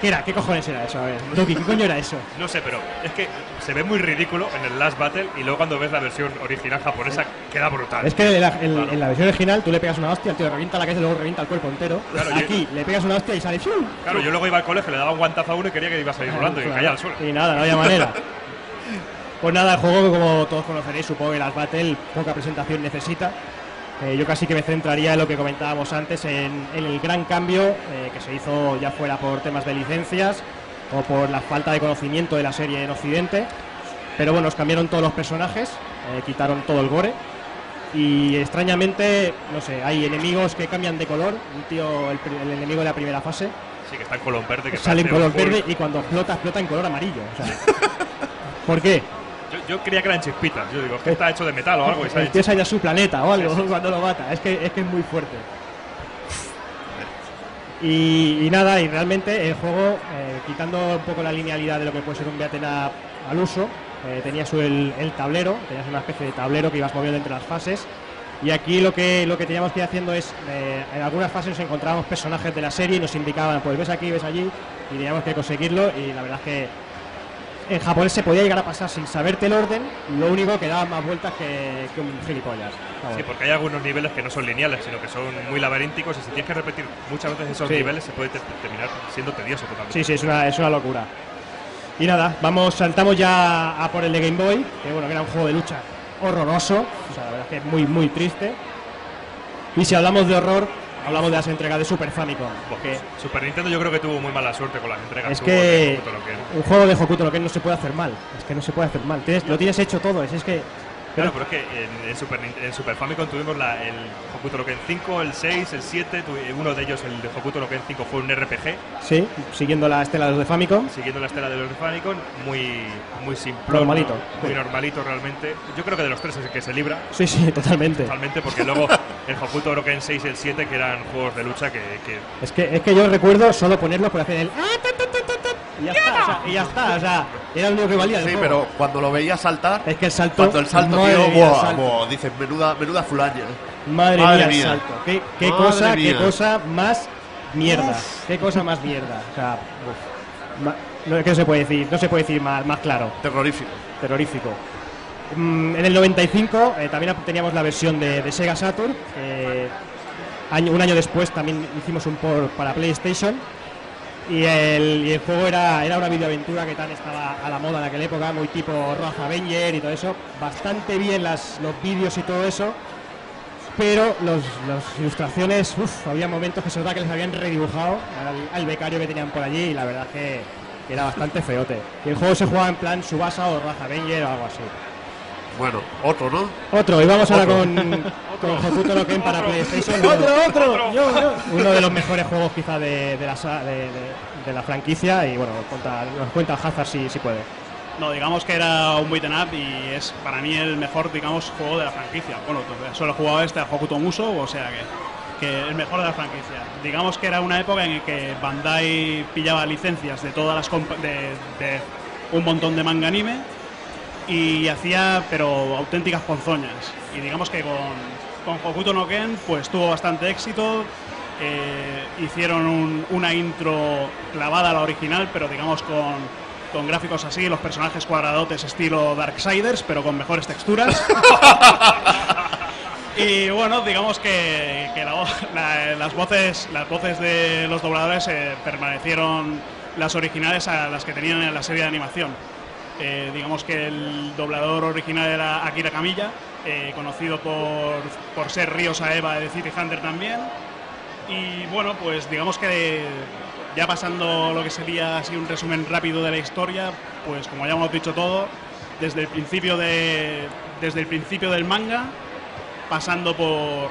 ¿qué era? ¿Qué cojones era eso? A ver, Doki, ¿qué coño era eso? No sé, pero es que se ve muy ridículo en el Last Battle y luego cuando ves la versión original japonesa queda brutal. Es que en la, en- en la versión original tú le pegas una hostia, el tío le revienta la cabeza y luego revienta el cuerpo entero. Claro, yo- Aquí le pegas una hostia y sale ¡fium! Claro, yo luego iba al colegio, le daba un guantazo a uno y quería que iba a salir volando y caía al suelo. Y nada, no había manera. [LAUGHS] Pues nada, el juego, como todos conoceréis, supongo que las Battle poca presentación necesita. Eh, yo casi que me centraría en lo que comentábamos antes, en, en el gran cambio eh, que se hizo ya fuera por temas de licencias o por la falta de conocimiento de la serie en Occidente. Pero bueno, os cambiaron todos los personajes. eh, quitaron todo el gore. Y extrañamente, no sé, hay enemigos que cambian de color. Un tío, el, enemigo de la primera fase, Sí, que está en color verde. Que sale en color verde y cuando explota, explota en color amarillo. O sea, [LAUGHS] ¿Por qué? Yo, yo creía que eran chispitas. Yo digo, es que está hecho de metal o algo. Y sale El tío se ha ido a su planeta o algo cuando lo mata. Es que, es que es muy fuerte. [LAUGHS] Y, y nada, y realmente el juego, eh, quitando un poco la linealidad de lo que puede ser un beaten up al uso, eh, tenías el, el tablero, tenías una especie de tablero que ibas moviendo entre las fases. Y aquí lo que lo que teníamos que ir haciendo es, eh, en algunas fases nos encontrábamos personajes de la serie y nos indicaban, pues ves aquí, ves allí, y teníamos que conseguirlo. Y la verdad es que en japonés se podía llegar a pasar sin saberte el orden, lo único que daba más vueltas que, que un gilipollas. Vamos. Sí, porque hay algunos niveles que no son lineales, sino que son muy laberínticos y si tienes que repetir muchas veces esos Sí. niveles se puede te- terminar siendo tedioso totalmente. Sí, sí, es una, es una locura. Y nada, vamos, saltamos ya a por el de Game Boy, que bueno, que era un juego de lucha horroroso, o sea, la verdad es que es muy, muy triste. Y si hablamos de horror, hablamos de las entregas de Super Famicom, porque Super Nintendo yo creo que tuvo muy mala suerte con las entregas es que de Hokuto no un juego de Hokuto Ken no se puede hacer mal, es que no se puede hacer mal, Tienes- lo tienes hecho todo, es, es que... Claro, pero es que en, en Super, en Super Famicom tuvimos la, el Hokuto Ken 5, el 6, el 7, tu- uno de ellos, el de Hokuto Ken 5, fue un RPG, Sí, siguiendo la estela de los de Famicom. siguiendo la estela de los de Famicom, muy, muy simple. Normalito. Muy Sí. normalito realmente. Yo creo que de los tres es el que se libra. Sí, sí, totalmente. Totalmente, porque luego el Hokuto Ken 6 y el 7, que eran juegos de lucha que, que Es que, es que yo recuerdo solo ponerlos por hacer el... Y ya está, o sea, y ya está, o sea, era lo único que valía Sí, pero cuando lo veías saltar, Es que el salto... cuando el salto, madre tío, mía, el buah, salto. buah, dices, menuda, menuda fulaña. Madre, Madre mía, el mía. salto. Qué, qué Madre cosa, mía. qué cosa más mierda. Qué cosa más mierda. O sea, uf. Ma- no, ¿qué se puede decir? No se puede decir más, más claro. Terrorífico. Terrorífico. Mm, en el 95 eh, también teníamos la versión de, de Sega Saturn. eh, año- un año después también hicimos un port para PlayStation. Y el, el juego era, era una videoaventura que tan estaba a la moda en aquella época, muy tipo Roja Avenger y todo eso. Bastante bien las, los vídeos y todo eso. Pero los, las ilustraciones, uff, había momentos que se notaba que les habían redibujado al, becario que tenían por allí y la verdad que era bastante feote. Y el juego se jugaba en plan Subasa o Raza Avenger o algo así. Bueno, otro, ¿no? Otro, y vamos ahora Otro. con, con Hokuto no Ken para PlayStation. [LAUGHS] otro, otro, yo, yo. Uno de los mejores juegos quizá de, de la, sa- de, de- de la franquicia y bueno, cuenta, nos cuenta Hazard si, si puede. No, digamos que era un beat'em up y es para mí el mejor, digamos, juego de la franquicia. Bueno, solo he jugado este a Hokuto Muso, o sea que, que el mejor de la franquicia. Digamos que era una época en la que Bandai pillaba licencias de todas las compa- de, de un montón de manga anime y hacía pero auténticas ponzoñas. Y digamos que con, con Hokuto no Ken pues tuvo bastante éxito. eh, hicieron un- una intro clavada a la original, pero digamos con, con gráficos así, los personajes cuadradotes estilo Darksiders, pero con mejores texturas. [LAUGHS] Y bueno, digamos que, que la la- las voces las voces de los dobladores eh, permanecieron las originales a las que tenían en la serie de animación. Eh, digamos que el doblador original era Akira Camilla, eh, conocido por, por ser Ríos Aeva de City Hunter también. Y bueno, pues digamos que ya pasando lo que sería así un resumen rápido de la historia, pues como ya hemos dicho todo, desde el principio de desde el principio del manga, pasando por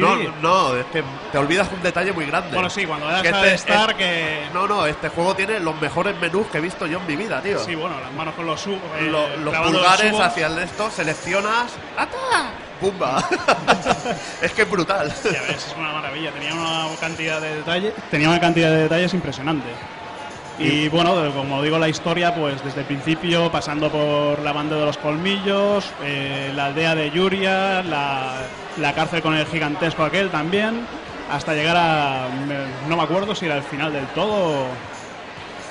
No, no, es que te olvidas un detalle muy grande. Bueno, sí, cuando das Que a este- estar es- que No, no, este juego tiene los mejores menús que he visto yo en mi vida, tío. sí, bueno, las manos con los sub, eh, Lo- los pulgares hacia el esto, seleccionas. ¡Ata! ¡Pumba! [LAUGHS] es que es brutal. Ya ves, es una maravilla. Tenía una cantidad de detalles. Tenía una cantidad de detalles impresionante. Y bueno, como digo, la historia, pues desde el principio, pasando por la banda de los colmillos, eh, la aldea de Yuria, la, la cárcel con el gigantesco aquel también, hasta llegar a. me- no me acuerdo si era el final del todo.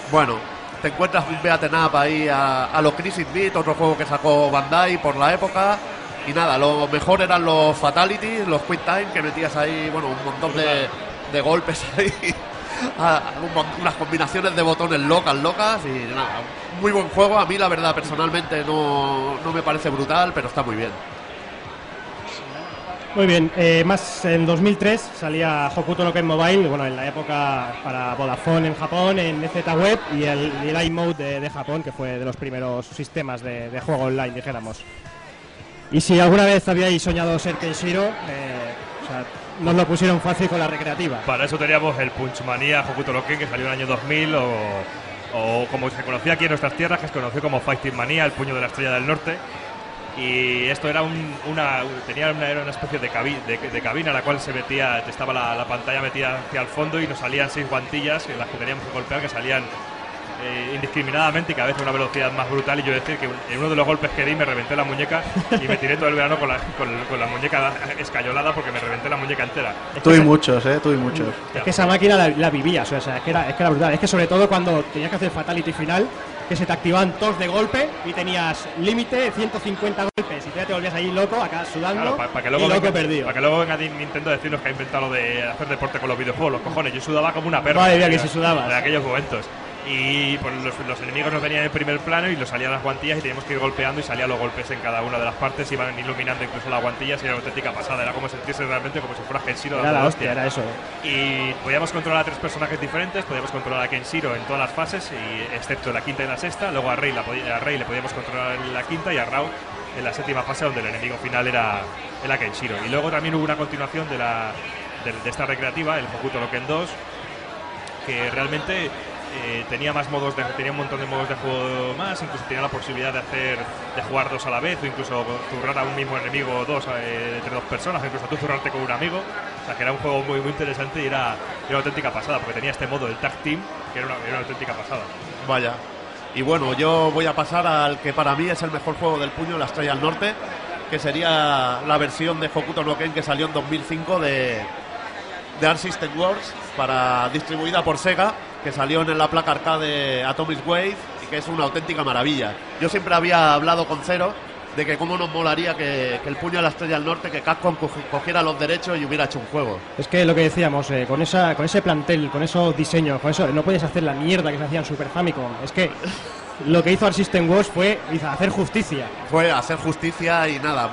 Bueno, te encuentras un beaten up ahí a, a los Crisis Beat, otro juego que sacó Bandai por la época. Y nada, lo mejor eran los Fatalities, los Quick Time, que metías ahí, bueno, un montón de, de golpes [LAUGHS] ahí. A- [LAUGHS] un mon- unas combinaciones de botones locas, locas. Y nada, muy buen juego. A mí, la verdad, personalmente no, no me parece brutal, pero está muy bien. Muy bien, eh, más en 2003 salía Hokuto no Ken Mobile, bueno, en la época para Vodafone en Japón, en EZ Web y el, el iMode de, Japón, que fue de los primeros sistemas de, juego online, dijéramos. Y si alguna vez habíais soñado ser Kenshiro, eh, nos lo pusieron fácil con la recreativa. Para eso teníamos el Punchmania Hokuto no Ken, que salió en el año 2000, o, o como se conocía aquí en nuestras tierras, que se conoció como Fighting Manía, el puño de la estrella del norte. Y esto era un- una, tenía una, era una especie de, cabi- de, de cabina en la cual se metía, estaba la, la pantalla metida hacia el fondo y nos salían seis guantillas en las que teníamos que golpear, que salían eh, indiscriminadamente y cada vez a una velocidad más brutal. Y yo decir que en uno de los golpes que di me reventé la muñeca y me tiré todo el verano con la, con, con la muñeca escayolada porque me reventé la muñeca entera. Tú y muchos, ¿eh? Y muchos. Es que esa máquina la, la vivías, o sea, es que, era, es que era brutal. Es que sobre todo cuando tenías que hacer Fatality final, que se te activaban todos de golpe y tenías límite 150 golpes y ya te volvías ahí loco, acá sudando Claro, para que y luego loco venga, perdido. para que luego venga Nintendo a decirnos que ha inventado lo de hacer deporte con los videojuegos, los cojones. Yo sudaba como una perra. Madre mía, que si sudabas. De aquellos momentos. Y pues, los, los enemigos nos venían en primer plano y los salían las guantillas y teníamos que ir golpeando y salían los golpes en cada una de las partes, iban iluminando incluso las guantillas y era una auténtica pasada. Era como sentirse realmente como si fuera Kenshiro. Era la hostia, era eso. Y podíamos controlar a tres personajes diferentes, podíamos controlar a Kenshiro en todas las fases, y, excepto la quinta y la sexta. Luego a Rey, la a Rey le podíamos controlar en la quinta y a Rao en la séptima fase, donde el enemigo final era, era Kenshiro. Y luego también hubo una continuación de, la, de, de esta recreativa, el Hokuto no Ken 2, que realmente eh, tenía más modos de, tenía un montón de modos de juego más, incluso tenía la posibilidad de hacer de jugar dos a la vez o incluso zurrar a un mismo enemigo dos eh, entre dos personas, incluso tú zurrarte con un amigo. O sea que era un juego muy muy interesante y era, era una auténtica pasada, porque tenía este modo del tag team, que era una, auténtica pasada. Vaya. Y bueno, yo voy a pasar al que para mí es el mejor juego del puño, la Estrella del Norte, que sería la versión de Hokuto no Ken que salió en 2005 de, de Art Wars, para, distribuida por Sega, que salió en la placa arcade Atomic Wave y que es una auténtica maravilla. Yo siempre había hablado con Cero de que cómo nos molaría que, que el puño de la Estrella del Norte, que Capcom cogi- cogiera los derechos y hubiera hecho un juego. Es que lo que decíamos, eh, con esa con ese plantel, con esos diseños, con eso, no puedes hacer la mierda que se hacía en Super Famicom. Es que lo que hizo Art System Wars fue hacer justicia. fue hacer justicia y nada.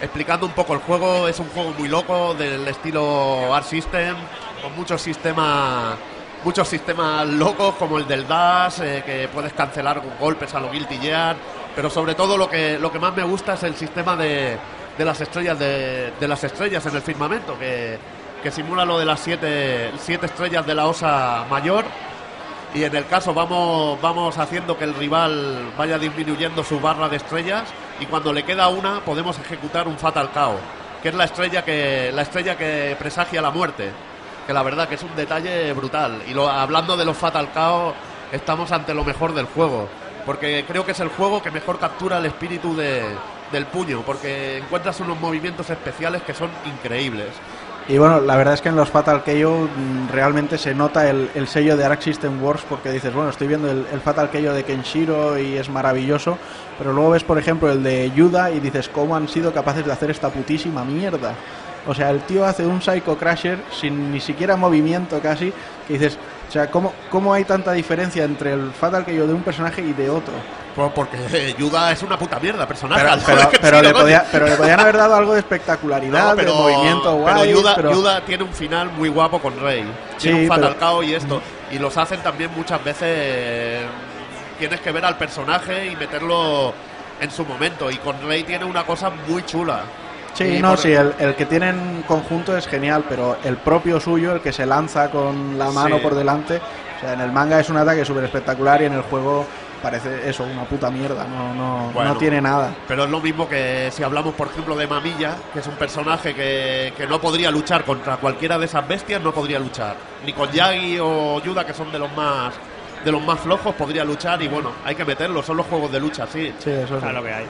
Explicando un poco el juego, es un juego muy loco del estilo Art System, con muchos sistemas muchos sistemas locos como el del Dash, eh, que puedes cancelar con golpes a lo Guilty Gear, pero sobre todo lo que, lo que más me gusta es el sistema de, de las estrellas de, de las estrellas en el firmamento, que, que simula lo de las siete, siete estrellas de la osa mayor y en el caso vamos, vamos haciendo que el rival vaya disminuyendo su barra de estrellas y cuando le queda una podemos ejecutar un Fatal Kao, que es la estrella que, la estrella que presagia la muerte, que la verdad que es un detalle brutal. Y lo, hablando de los Fatal Kao, estamos ante lo mejor del juego, porque creo que es el juego que mejor captura el espíritu de- del puño, porque encuentras unos movimientos especiales que son increíbles. Y bueno, la verdad es que en los Fatal KO mm, realmente se nota el, el sello de Arc System Wars porque dices, bueno, estoy viendo el, el Fatal KO de Kenshiro y es maravilloso, pero luego ves, por ejemplo, el de Yuda y dices, ¿cómo han sido capaces de hacer esta putísima mierda? O sea, el tío hace un Psycho Crasher sin ni siquiera movimiento casi, que dices, o sea, ¿cómo, cómo hay tanta diferencia entre el Fatal KO de un personaje y de otro? Pues porque Yuda es una puta mierda, personaje. Pero, le podía- pero le podían haber dado algo de espectacularidad, No, pero, de movimiento guay. pero Yuda, pero- Yuda tiene un final muy guapo con Rey. Sí, Tiene un Fatal Kao y esto. Y los hacen también muchas veces. eh, Tienes que ver al personaje y meterlo en su momento. Y con Rey tiene una cosa muy chula. Sí, no, por- sí, el, el que tienen conjunto es genial, pero el propio suyo, el que se lanza con la mano Sí. por delante, o sea, en el manga es un ataque súper espectacular y en el juego parece eso, una puta mierda, no, no, Bueno. no tiene nada. Pero es lo mismo que si hablamos, por ejemplo, de Mamilla, que es un personaje que, que no podría luchar contra cualquiera de esas bestias, no podría luchar. Ni con Yagi o Yuda, que son de los más de los más flojos, podría luchar y bueno, hay que meterlo, son los juegos de lucha, sí. Sí, eso sí. Claro que hay.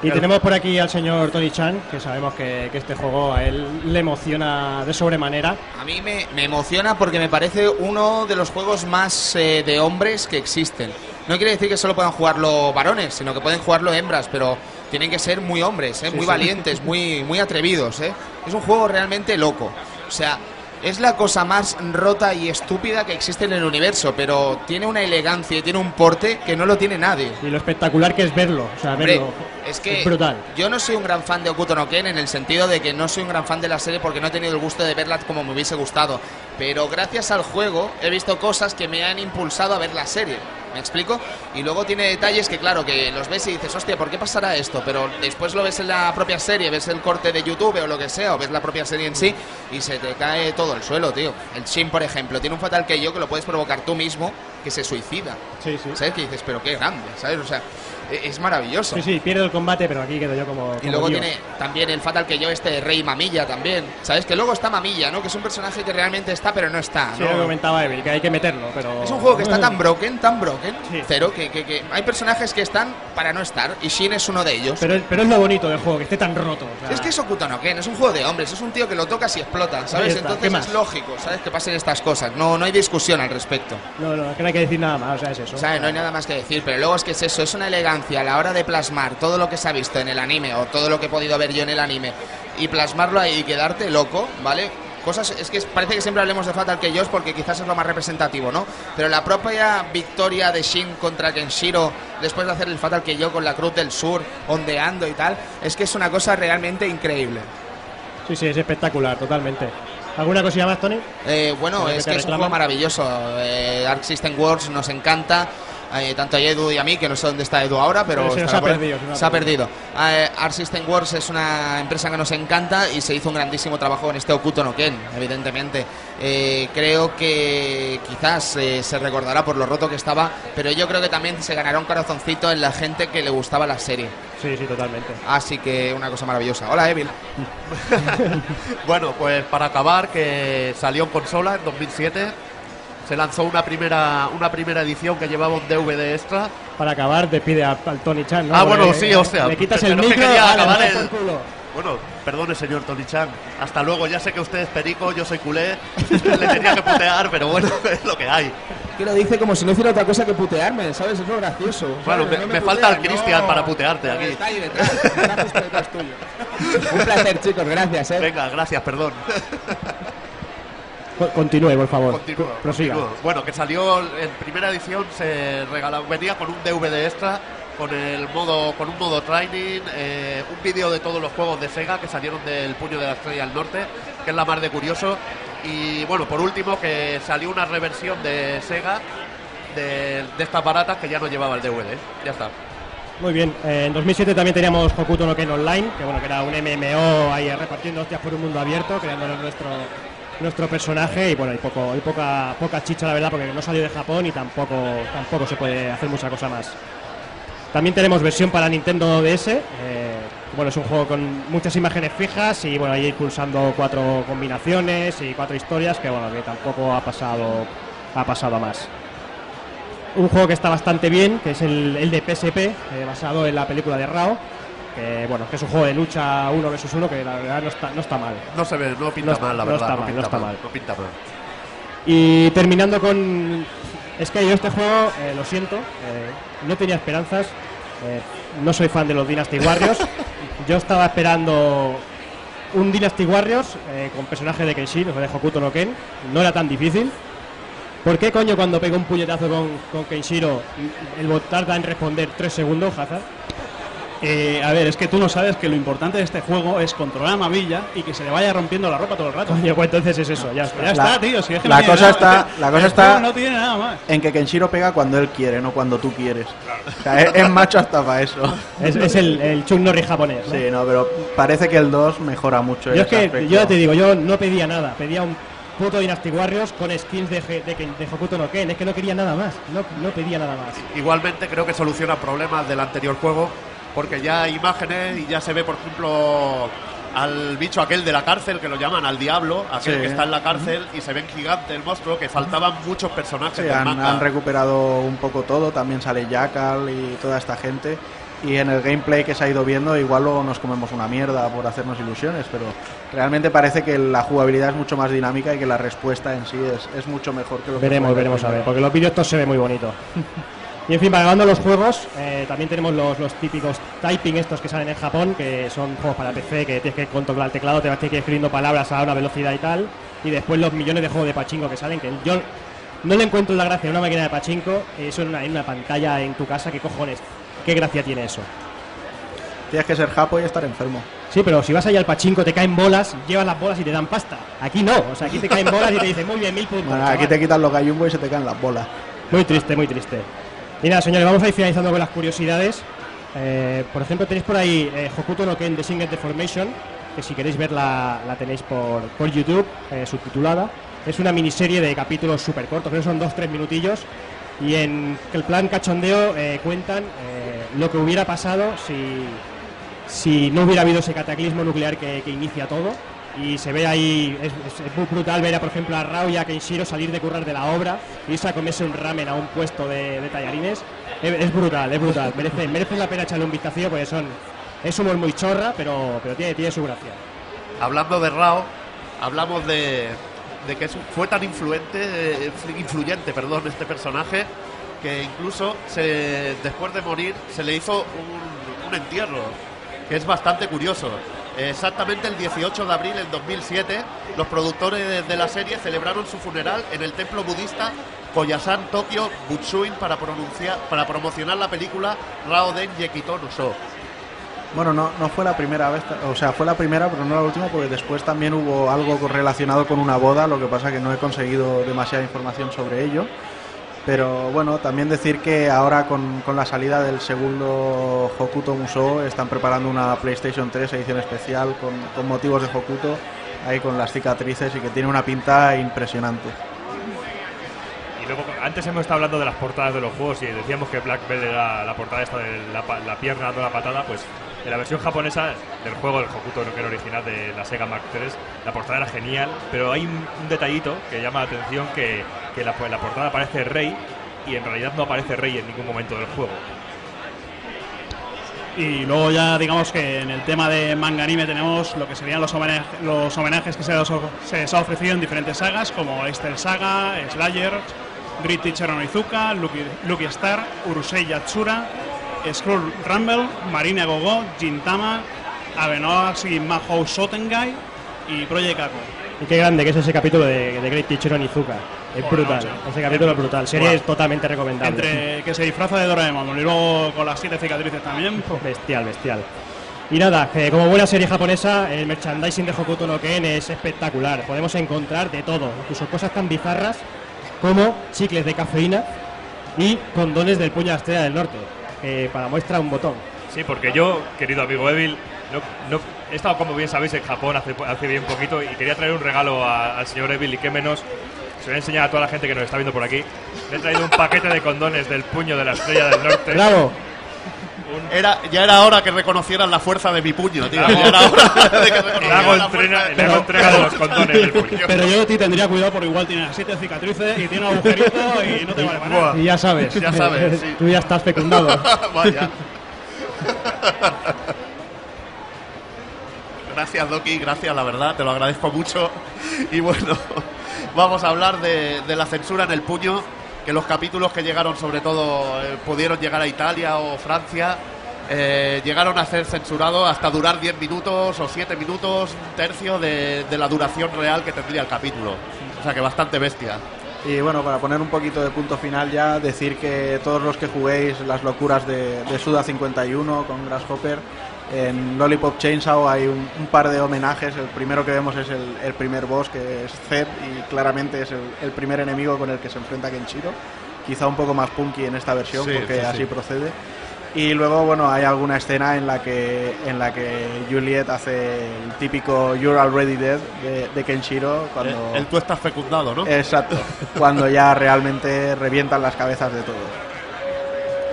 Y tenemos por aquí al señor Tony Chan, que sabemos que, que este juego a él le emociona de sobremanera. A mí me, me emociona porque me parece uno de los juegos más eh, de hombres que existen. No quiere decir que solo puedan jugarlo varones, sino que pueden jugarlo hembras, pero tienen que ser muy hombres, ¿eh? muy sí. valientes, muy, muy atrevidos. ¿eh? Es un juego realmente loco. O sea, Es la cosa más rota y estúpida que existe en el universo, pero tiene una elegancia y tiene un porte que no lo tiene nadie. Y lo espectacular que es verlo. O sea, Hombre, verlo. es que brutal. yo no soy un gran fan de Okuto no Ken en el sentido de que no soy un gran fan de la serie porque no he tenido el gusto de verla como me hubiese gustado. Pero gracias al juego he visto cosas que me han impulsado a ver la serie. ¿Me explico? Y luego tiene detalles que, claro, que los ves y dices, hostia, ¿por qué pasará esto? Pero después lo ves en la propia serie, ves el corte de YouTube o lo que sea, o ves la propia serie en sí y se te cae todo el suelo, tío. El Shin, por ejemplo, tiene un fatal que yo que lo puedes provocar tú mismo que se suicida. Sí, sí. ¿Sabes? Que dices, pero qué grande, ¿sabes? O sea, es maravilloso. Sí, sí, pierdo el combate, pero aquí quedo yo como. Y luego Dios. tiene también el fatal que yo, este Rey Mamilla también. ¿Sabes? Que luego está Mamilla, ¿no? Que es un personaje que realmente está, pero no está. Sí, ¿no? lo comentaba Evil, que hay que meterlo, pero. Es un juego que está tan [LAUGHS] broken, tan broken, Sí. cero, que, que- que hay personajes que están para no estar, y Shin es uno de ellos. Pero, pero es lo bonito del juego, que esté tan roto. o sea, Es que es Okuto no Ken, es un juego de hombres, es un tío que lo tocas y explota, ¿sabes? está, ¿qué Entonces es lógico, ¿sabes? Que pasen estas cosas, no, no hay discusión al respecto. No, no, es que no hay que decir nada más, o sea, es eso. O sea, no hay nada más que decir, pero luego es que es eso, es una elegancia a la hora de plasmar todo lo que se ha visto en el anime o todo lo que he podido ver yo en el anime y plasmarlo ahí y quedarte loco, ¿vale? Cosas, es que parece que siempre hablemos de Fatal que porque quizás es lo más representativo, ¿no? Pero la propia victoria de Shin contra Kenshiro después de hacer el Fatal que con la Cruz del Sur, ondeando y tal, es que es una cosa realmente increíble. Sí, sí, es espectacular, totalmente. ¿Alguna cosilla más, Tony? Eh, bueno, ¿Sabes es que es un juego maravilloso. Eh, Arc System Works nos encanta. Eh, tanto a Edu y a mí, que no sé dónde está Edu ahora, pero Sí, se ha perdido, se Se ha perdido. Eh, System Works es una empresa que nos encanta y se hizo un grandísimo trabajo en este Okuto no Ken, evidentemente. Eh, creo que quizás eh, se recordará por lo roto que estaba, pero yo creo que también se ganará un corazoncito en la gente que le gustaba la serie. Sí, sí, totalmente. Así que una cosa maravillosa. Hola, Evil. [LAUGHS] Bueno, pues para acabar, que salió en consola en 2007. Se lanzó una primera, una primera edición que llevaba un DVD extra. Para acabar, te pide al Tony Chan, ¿no? ah, bueno, Porque, sí, eh, o sea. Le quitas el que micro, ala, acabar el- por culo. Bueno, perdone, señor Tony Chan. Hasta luego, ya sé que usted es perico, yo soy culé. [LAUGHS] Le tenía que putear, pero bueno, [LAUGHS] es lo que hay. Que lo dice como si no hiciera otra cosa que putearme, ¿sabes? Es lo gracioso. Bueno, me- No me falta el Cristian no. para putearte aquí. Está ahí detrás, está justo detrás tuyo. [LAUGHS] Un placer, chicos, gracias, ¿eh? Venga, gracias, perdón. Co- Continúe, por favor. Continúo, Co- Prosiga. continúo. Bueno, que salió en primera edición, se regalaba, venía con un DVD extra, con el modo, con un modo training, eh, un vídeo de todos los juegos de Sega que salieron del puño de la estrella del norte, que es la más de curioso. Y bueno, por último, que salió una reversión de Sega de, de estas baratas que ya no llevaba el DVD. Ya está. Muy bien. eh, en 2007 también teníamos Hokuto no Ken Online, que bueno, que era un MMO ahí repartiendo hostias por un mundo abierto, creándonos nuestro nuestro personaje y bueno, hay poco hay poca poca chicha la verdad porque no salió de Japón y tampoco tampoco se puede hacer mucha cosa más. También tenemos versión para Nintendo DS. eh, bueno, es un juego con muchas imágenes fijas y bueno, ahí pulsando cuatro combinaciones y cuatro historias que bueno, que tampoco ha pasado ha pasado a más. Un juego que está bastante bien, que es el, el de PSP, eh, basado en la película de Rao, que bueno, que es un juego de lucha uno versus uno que la verdad no está, no está mal. No se ve, no pinta No mal, la no verdad. está no mal, pinta no está mal. No pinta mal. Y terminando con. Es que yo este juego, eh, lo siento, eh, no tenía esperanzas. eh, no soy fan de los Dynasty Warriors. [LAUGHS] yo estaba esperando un Dynasty Warriors con personaje de Kenshiro, o sea, de Hokuto no Ken. No era tan difícil. ¿Por qué coño cuando pega un puñetazo con, con Kenshiro el bot tarda en responder 3 segundos, Hazard? Eh, a ver, es que tú no sabes que lo importante de este juego es controlar a Mamilla y que se le vaya rompiendo la ropa todo el rato. Coño, pues entonces es eso, ya está. Ya está, tío. Si es que la no cosa nada- está- la cosa está- juego No tiene nada más. En que Kenshiro pega cuando él quiere, no cuando tú quieres. O sea, es, es macho hasta para eso. Es, es el, el Chuck Norris japonés. ¿no? Sí, no, pero parece que el 2 mejora mucho. Yo es que, aspecto. yo ya te digo, yo no pedía nada, pedía un puto Dynasty Warriors con skins de, de, Ken- de Hokuto no Ken, es que no quería nada más, no, no pedía nada más. Igualmente creo que soluciona problemas del anterior juego, porque ya hay imágenes y ya se ve, por ejemplo, al bicho aquel de la cárcel, que lo llaman al diablo, aquel Sí. que está en la cárcel, y se ve en gigante el monstruo, que faltaban muchos personajes Sí, del han, manga. han recuperado un poco todo, también sale Jackal y toda esta gente. Y en el gameplay que se ha ido viendo, igual luego nos comemos una mierda por hacernos ilusiones, pero realmente parece que la jugabilidad es mucho más dinámica y que la respuesta en sí es, es mucho mejor que lo que Veremos, en el veremos a ver, porque los vídeos estos se ve muy bonito. [LAUGHS] Y en fin, para acabando los juegos, eh, también tenemos los, los típicos typing estos que salen en Japón, que son juegos para PC, que tienes que controlar el teclado, te vas a ir escribiendo palabras a una velocidad y tal. Y después los millones de juegos de pachinko que salen, que yo no le encuentro la gracia a una máquina de pachinko, eso en una, en una pantalla en tu casa, ¿qué cojones? ¿Qué gracia tiene eso? Tienes que ser japo y estar enfermo. Sí, pero si vas allá al pachinko, te caen bolas, llevas las bolas y te dan pasta. Aquí no, o sea, aquí te caen bolas y te dicen, muy bien, mil puntos. Bueno, aquí chaval". te quitan los gallumbo y se te caen las bolas. Muy triste, muy triste. Y nada, señores, vamos a ir finalizando con las curiosidades. Eh, por ejemplo, tenéis por ahí eh, Hokuto no Ken The Single Deformation, que si queréis verla la tenéis por, por YouTube, eh, subtitulada. Es una miniserie de capítulos súper cortos, creo que son dos, tres minutillos. Y en el plan cachondeo cuentan lo que hubiera pasado si, si no hubiera habido ese cataclismo nuclear que, que inicia todo. Y se ve ahí, es, muy brutal ver, a, por ejemplo, a Rao y a Kenshiro salir de currar de la obra y irse a comerse un ramen a un puesto de, tallarines. Es, brutal, es brutal. Merece, merece la pena echarle un vistazo porque son, es humor muy chorra, pero, pero tiene, tiene su gracia. Hablando de Rao, hablamos de, de que fue tan influente, influ- influyente, perdón, este personaje, que incluso se, después de morir se le hizo un entierro, que es bastante curioso. Exactamente el 18 de abril del 2007, los productores de, la serie celebraron su funeral en el templo budista Koyasan Tokyo Butsuin para, promocionar la película Rao Den Yekito. Bueno, no, no fue la primera vez, o sea, fue la primera, pero no la última, porque después también hubo algo relacionado con una boda, lo que pasa que no he conseguido demasiada información sobre ello. Pero bueno, también decir que ahora con, con la salida del segundo Hokuto Musou están preparando una PlayStation 3 edición especial con, con motivos de Hokuto, ahí con las cicatrices y que tiene una pinta impresionante. Y luego, antes hemos estado hablando de las portadas de los juegos y decíamos que Black Belt era la portada esta de la, la pierna dando la patada, pues en la versión japonesa del juego, el Hokuto no Ken original de la Sega Mark III, la portada era genial, pero hay un, un detallito que llama la atención que, que la, en la portada aparece Rey y en realidad no aparece Rey en ningún momento del juego. Y luego ya digamos que en el tema de manga anime tenemos lo que serían los, homenaj- los homenajes que se les, ha ofrecido en diferentes sagas como Esther Saga, Slayer, Great Teacher Onizuka, Lucky, Lucky Star, Urusei Yatsura, Skrull Rumble, Marina Gogo, Gintama, Abenoashi Mahou Shotengai y Project Ako. Y qué grande que es ese capítulo de, de Great Teacher Onizuka. Es brutal, ese capítulo es brutal. Serie es totalmente recomendable. Entre que se disfraza de Doraemon y luego con las siete cicatrices también. pues, [LAUGHS] Bestial, bestial. Y nada, que como buena serie japonesa, el merchandising de Hokuto no Ken es espectacular. Podemos encontrar de todo, incluso cosas tan bizarras como chicles de cafeína y condones del puño de la estrella del norte, que para muestra un botón. Sí, porque yo, querido amigo Evil, no, no- he estado, como bien sabéis, en Japón hace, hace bien poquito y quería traer un regalo a- al señor Evil y qué menos. Se lo voy a enseñar a toda la gente que nos está viendo por aquí. Le he traído un paquete de condones del puño de la estrella del norte. ¡Bravo! Era, ya era hora que reconocieran la fuerza de mi puño, tío. Ya era hora de que [LAUGHS] Le reconocieran hago, la entrena- fuerza de- le hago entrega de los condones del puño. [LAUGHS] Pero yo de ti tendría cuidado porque igual tiene siete cicatrices y tiene un agujerito y no te vale para nada. Y ya sabes, Ya sabes, [LAUGHS] sí. tú ya estás fecundado. Vaya. Gracias, Doki, gracias, la verdad, te lo agradezco mucho. [LAUGHS] Y bueno, vamos a hablar de, de la censura en el puño, que los capítulos que llegaron, sobre todo, eh, pudieron llegar a Italia o Francia, eh, llegaron a ser censurados hasta durar 10 minutos o 7 minutos, un tercio de, de la duración real que tendría el capítulo. O sea que bastante bestia. Y bueno, para poner un poquito de punto final ya, decir que todos los que juguéis las locuras de, de Suda 51 con Grasshopper, en Lollipop Chainsaw hay un, un par de homenajes. El primero que vemos es el, el primer boss, que es Zed, y claramente es el, el primer enemigo con el que se enfrenta Kenshiro. Quizá un poco más punky en esta versión, Sí, porque sí, así sí. procede. Y luego, bueno, hay alguna escena en la que en la que Juliet hace el típico You're already dead de, de Kenshiro cuando El, el tú estás fecundado, ¿no? Exacto, cuando ya realmente revientan las cabezas de todos.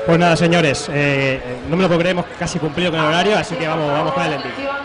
Pues nada, señores, eh, no me lo puedo creer, hemos casi cumplido con el horario, así que vamos, vamos con el ending.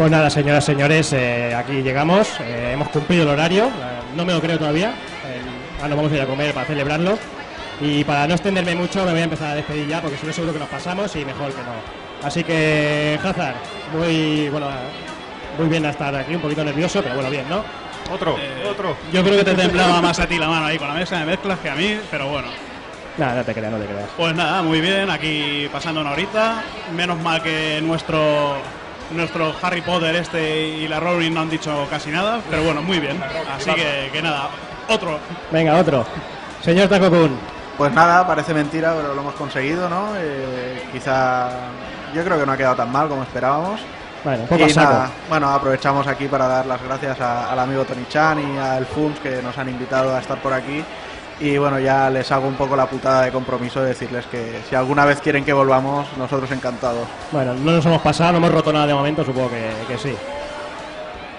Pues nada, señoras, señores, eh, aquí llegamos. eh, hemos cumplido el horario. eh, no me lo creo todavía. eh, ahora nos vamos a ir a comer para celebrarlo. Y para no extenderme mucho, me voy a empezar a despedir ya, porque si no, seguro que nos pasamos y mejor que no. Así que, Hazard, muy, bueno, muy bien a estar aquí, un poquito nervioso, pero bueno, bien, ¿no? Otro, otro. Yo creo que te temblaba más a ti la mano ahí con la mesa de mezclas que a mí, pero bueno. Nada, no te creas, no te creas. Pues nada, muy bien, aquí pasando una horita. Menos mal que nuestro nuestro Harry Potter este y la Rowling no han dicho casi nada, pero bueno, muy bien. Así que, que nada, otro. Venga, otro. Señor Takokun. Pues nada, parece mentira, pero lo hemos conseguido, ¿no? Eh, quizá yo creo que no ha quedado tan mal como esperábamos. Bueno, poco Y nada, bueno, aprovechamos aquí para dar las gracias a- al amigo Tony Chan y al FUMS que nos han invitado a estar por aquí. Y bueno, ya les hago un poco la putada de compromiso de decirles que si alguna vez quieren que volvamos, nosotros encantados. Bueno, no nos hemos pasado, no hemos roto nada de momento, supongo que, que sí.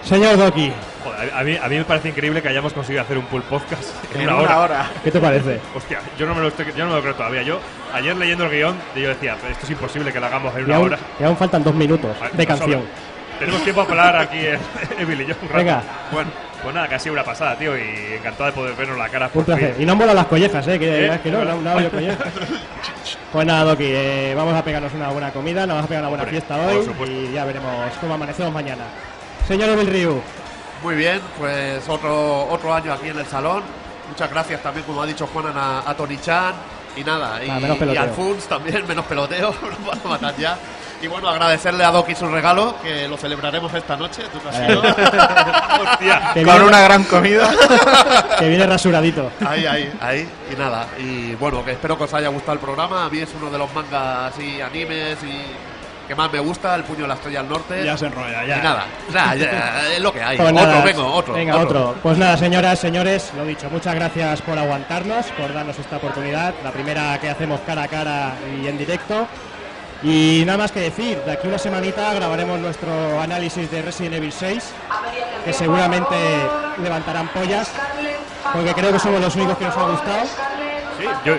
Señor Doki, Joder, a, mí, a mí me parece increíble que hayamos conseguido hacer un pull podcast [LAUGHS] en, En una, una hora. hora. ¿qué te parece? [LAUGHS] Hostia, yo no, me lo estoy, yo no me lo creo todavía. Yo, ayer leyendo el guion, yo decía, "Pero esto es imposible que lo hagamos en Y una aún, hora. y aún faltan dos minutos de canción. Tenemos tiempo para hablar aquí, eh, [LAUGHS] Emil y yo. un rato. Venga. Bueno, pues nada, que ha sido una pasada, tío, y encantado de poder vernos la cara. Un por placer. fin. Y no han volado las collejas, ¿eh? Que, ¿Eh? es que no, no, no [LAUGHS] collejas. Pues nada, Doki, eh, vamos a pegarnos una buena comida, nos vamos a pegar una buena Hombre, fiesta por hoy supuesto. y ya veremos cómo amanecemos mañana. Señor Emil Ryu, Muy bien, pues otro, otro año aquí en el salón. Muchas gracias también, como ha dicho Juanan, a, a Tony Chan. Y nada, y, Ah, peloteo. y al Funs también, [LAUGHS] menos peloteo, nos van a matar ya. Y bueno, agradecerle a Doki su regalo, que lo celebraremos esta noche. ¿Tú sido? [LAUGHS] Hostia. Con viene, una gran comida. [LAUGHS] que viene rasuradito. Ahí, ahí, ahí. Y nada, y bueno, que espero que os haya gustado el programa. A mí es uno de los mangas y animes y que más me gusta, El puño de la estrella al norte. Ya se enrolla, Y ya. nada, nada, ya, es lo que hay. Pues otro, nada, vengo, otro. Venga, otro. Pues nada, señoras, señores, lo dicho, muchas gracias por aguantarnos, por darnos esta oportunidad, la primera que hacemos cara a cara y en directo. Y nada más que decir, de aquí una semanita grabaremos nuestro análisis de Resident Evil 6, que seguramente levantarán pollas, porque creo que somos los únicos que nos ha gustado. Sí, yo,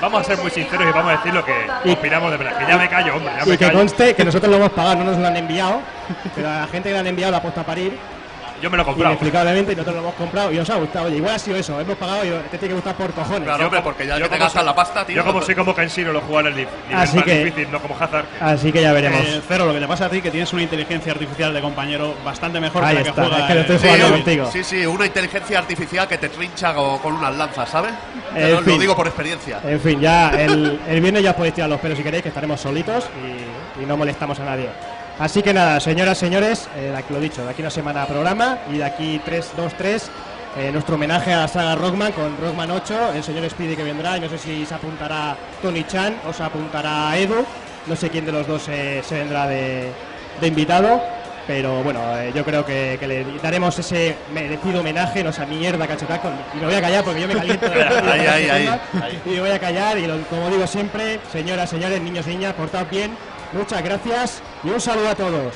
vamos a ser muy sinceros y vamos a decir lo que Y- opinamos de verdad. Que ya me callo, hombre, ya me Y que callo. conste que nosotros lo hemos pagado, no nos lo han enviado, pero a la gente que lo han enviado la ha puesto a parir. Yo me lo he comprado. Inexplicablemente, y nosotros lo hemos comprado y nos ha gustado. Oye, igual ha sido eso, hemos pagado y te tiene que gustar por cojones. Claro, hombre, porque ya yo que te gastas la pasta, tío. Yo como soy como Kenshiro lo juego en el nivel Así más que- difícil, no como Hazard. Así que ya veremos. Eh, Cero, lo que te pasa a ti que tienes una inteligencia artificial de compañero bastante mejor Ahí que la está, que juega. es que lo estoy jugando sí, contigo. Sí, sí, una inteligencia artificial que te trincha con unas lanzas, ¿sabes? Lo, digo por experiencia. En fin, ya el, el viernes ya os podéis tirar los pelos si queréis, que estaremos solitos y, y no molestamos a nadie. Así que nada, señoras, señores, eh, lo dicho, de aquí una semana programa y de aquí 3, 2, 3, eh, nuestro homenaje a la saga Rockman con Rockman 8, el señor Speedy que vendrá, y no sé si se apuntará Tony Chan o se apuntará Edu, no sé quién de los dos eh, se vendrá de, de invitado. Pero bueno, eh, yo creo que, que le daremos ese merecido homenaje, no esa mierda Capcom. Y me voy a callar porque yo me caliento. de la- [LAUGHS] Ahí, ahí, ahí, ahí. y me voy a callar y lo- como digo siempre, señoras, señores, niños, niñas, portaos bien. Muchas gracias y un saludo a todos.